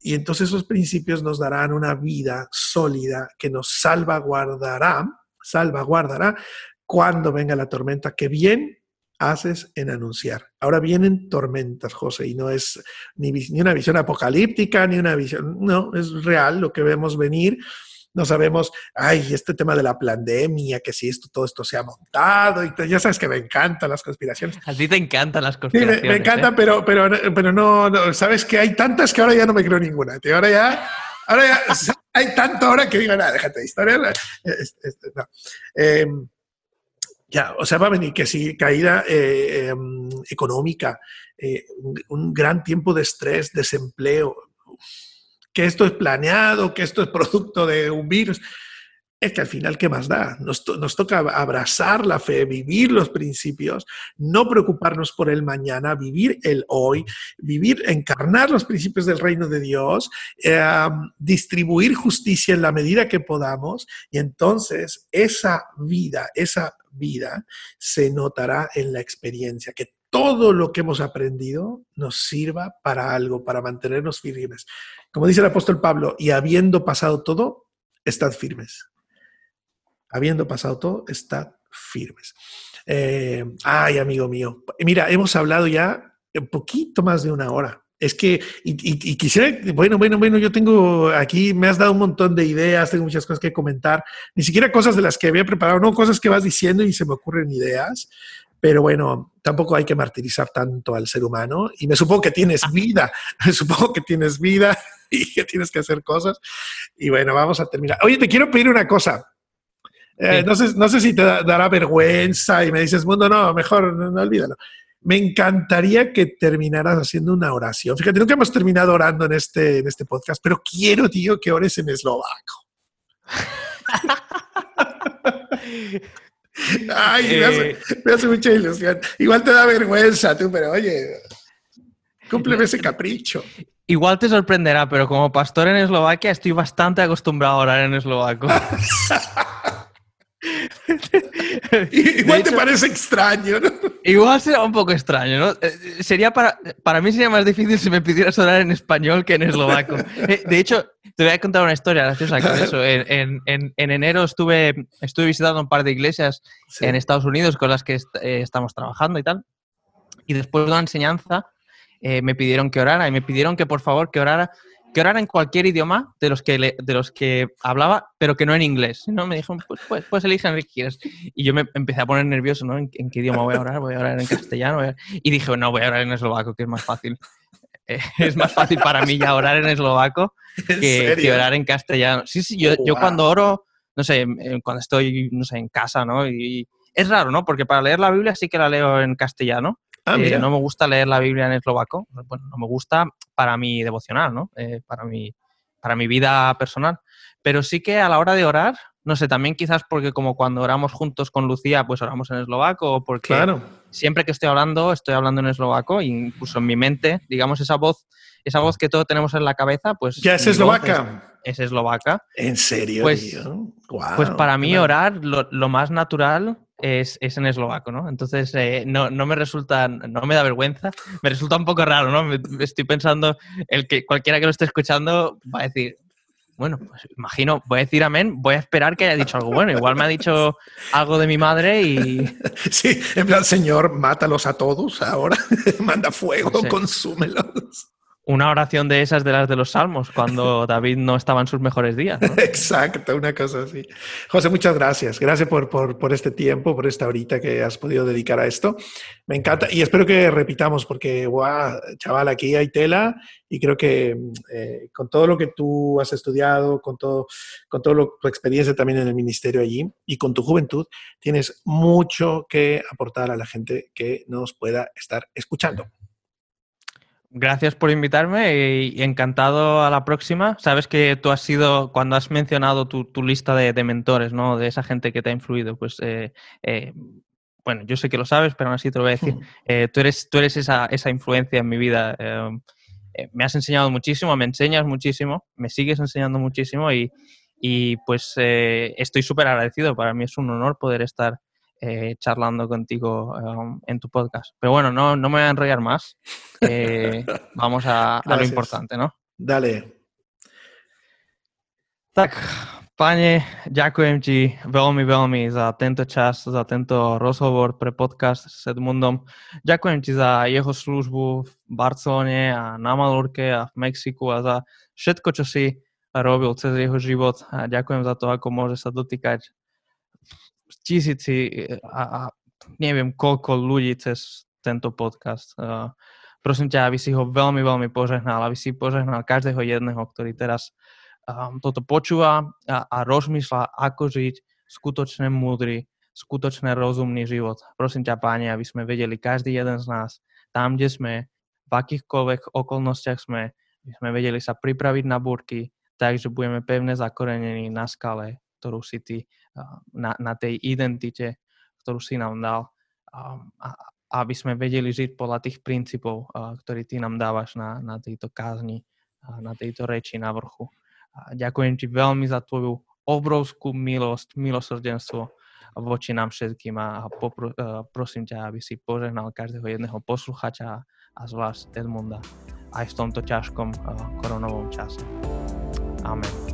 Y entonces esos principios nos darán una vida sólida que nos salvaguardará, salvaguardará cuando venga la tormenta, que bien haces en anunciar. Ahora vienen tormentas, José, y no es ni, una visión apocalíptica, ni una visión, no, es real lo que vemos venir. No sabemos, ay, este tema de la pandemia, que si esto, todo esto se ha montado, y ya sabes que me encantan las conspiraciones. A ti te encantan las conspiraciones. Sí, me, encantan, ¿eh? pero, pero, pero no, sabes que hay tantas que ahora ya no me creo ninguna. Ahora ya, ahora ya hay tanto ahora que digo, nada, déjate de historia. no. Em, ya, o sea, va a venir que sí, caída eh, em, económica, eh, un, gran tiempo de estrés, desempleo, que esto es planeado, que esto es producto de un virus. Es que al final, ¿qué más da? Nos, toca abrazar la fe, vivir los principios, no preocuparnos por el mañana, vivir el hoy, vivir, encarnar los principios del reino de Dios, eh, distribuir justicia en la medida que podamos y entonces esa vida, esa vida se notará en la experiencia, que todo lo que hemos aprendido nos sirva para algo, para mantenernos firmes. Como dice el apóstol Pablo, y habiendo pasado todo, estad firmes habiendo pasado todo, estad firmes. Eh, ay, amigo mío, mira, hemos hablado ya un poquito más de una hora. Es que, y, quisiera, bueno, bueno, bueno, yo tengo aquí, me has dado un montón de ideas, tengo muchas cosas que comentar, ni siquiera cosas de las que había preparado, no cosas que vas diciendo y se me ocurren ideas, pero bueno, tampoco hay que martirizar tanto al ser humano y me supongo que tienes vida, me supongo que tienes vida y que tienes que hacer cosas. Y bueno, vamos a terminar. Oye, te quiero pedir una cosa. Eh, no, sé, no sé si te dará vergüenza y me dices, mundo, no, mejor no, olvídalo. Me encantaría que terminaras haciendo una oración. Fíjate, nunca hemos terminado orando en este, en este podcast, pero quiero, tío, que ores en eslovaco. Ay, me, hace, eh. me, hace, mucha ilusión. Igual te da vergüenza tú, pero oye, cúmpleme ese capricho. Igual te sorprenderá, pero como pastor en Eslovaquia estoy bastante acostumbrado a orar en eslovaco. Igual te parece extraño, ¿no? Igual será un poco extraño, ¿no? Eh, sería para, para mí sería más difícil si me pidieras orar en español que en eslovaco. Eh, de hecho, te voy a contar una historia graciosa con eso. En, en, en, enero estuve, estuve visitando un par de iglesias en Estados Unidos con las que eh, estamos trabajando y tal. Y después de una enseñanza me pidieron que orara y me pidieron que por favor que orara que orara en cualquier idioma de los que, de los que hablaba, pero que no en inglés. ¿no? Me dijo, pues, pues, pues eligen el que quieras. Y yo me empecé a poner nervioso, ¿no? ¿En, qué idioma voy a orar? ¿Voy a orar en castellano? Y dije, no, voy a orar en eslovaco, que es más fácil. es más fácil para mí ya orar en eslovaco que, orar en castellano. Sí, sí, yo, yo cuando oro, no sé, cuando estoy, no sé, en casa, ¿no? Y es raro, ¿no? Porque para leer la Biblia sí que la leo en castellano, Ah, eh, no me gusta leer la Biblia en eslovaco. Bueno, no me gusta para mi devocional, ¿no? Eh, para, mi, para mi vida personal. Pero sí que a la hora de orar, no sé, también quizás porque como cuando oramos juntos con Lucía, pues oramos en eslovaco, o porque claro. siempre que estoy hablando, estoy hablando en eslovaco, incluso en mi mente, digamos, esa voz, esa voz que todos tenemos en la cabeza, pues... ¿Ya es eslovaca? Es, eslovaca. ¿En serio? Pues, pues para mí orar, lo, lo más natural es, en eslovaco, ¿no? Entonces, eh, no, me resulta, no me da vergüenza, me resulta un poco raro, ¿no? estoy pensando, el que cualquiera que lo esté escuchando va a decir, bueno, pues imagino, voy a decir amén, voy a esperar que haya dicho algo bueno. Igual me ha dicho algo de mi madre y... Sí, en plan, Señor, mátalos a todos ahora, manda fuego, consúmelos una oración de esas de las de los salmos, cuando David no estaba en sus mejores días. Exacto, una cosa así. José, muchas gracias. Gracias por, por, este tiempo, por esta horita que has podido dedicar a esto. Me encanta y espero que repitamos porque, guau, chaval, aquí hay tela y creo que eh, con todo lo que tú has estudiado, con todo, con todo tu experiencia también en el ministerio allí y con tu juventud, tienes mucho que aportar a la gente que nos pueda estar escuchando. Gracias por invitarme y encantado a la próxima. Sabes que tú has sido, cuando has mencionado tu, lista de, mentores, ¿no? De esa gente que te ha influido, pues, eh, eh, bueno, yo sé que lo sabes, pero aún así te lo voy a decir. Eh, tú eres, tú eres esa, esa influencia en mi vida. me has enseñado muchísimo, me enseñas muchísimo, me sigues enseñando muchísimo y, y pues estoy súper agradecido. Para mí es un honor poder estar eh, charlando contigo um, en tu podcast. Pero bueno, no, no me voy a enrollar más. Eh, vamos a, a, lo importante, ¿no? Dale. Tak, pane, ďakujem ti veľmi, veľmi za tento čas, za tento rozhovor pre podcast s Edmundom. Ďakujem ti za jeho službu v Barcelone a na Malorke a v Mexiku a za všetko, čo si robil cez jeho život. A ďakujem za to, ako môže sa dotýkať tisíci a, a neviem koľko ľudí cez tento podcast. Prosím ťa, aby si ho veľmi, veľmi požehnal, aby si požehnal každého jedného, ktorý teraz toto počúva a, a rozmýšľa, ako žiť skutočne múdry, skutočne rozumný život. Prosím ťa, páni, aby sme vedeli každý jeden z nás, tam, kde sme, v akýchkoľvek okolnostiach sme, aby sme vedeli sa pripraviť na búrky, takže budeme pevne zakorenení na skale ktorú si ty na, na tej identite, ktorú si nám dal, a, aby sme vedeli žiť podľa tých princípov, ktorý ty nám dávaš na, na tejto kázni, na tejto reči na vrchu. A ďakujem ti veľmi za tvoju obrovskú milosť, milosrdenstvo voči nám všetkým a popro, prosím ťa, aby si požehnal každého jedného posluchača a zvlášť Edmunda aj v tomto ťažkom koronovom čase. Amen.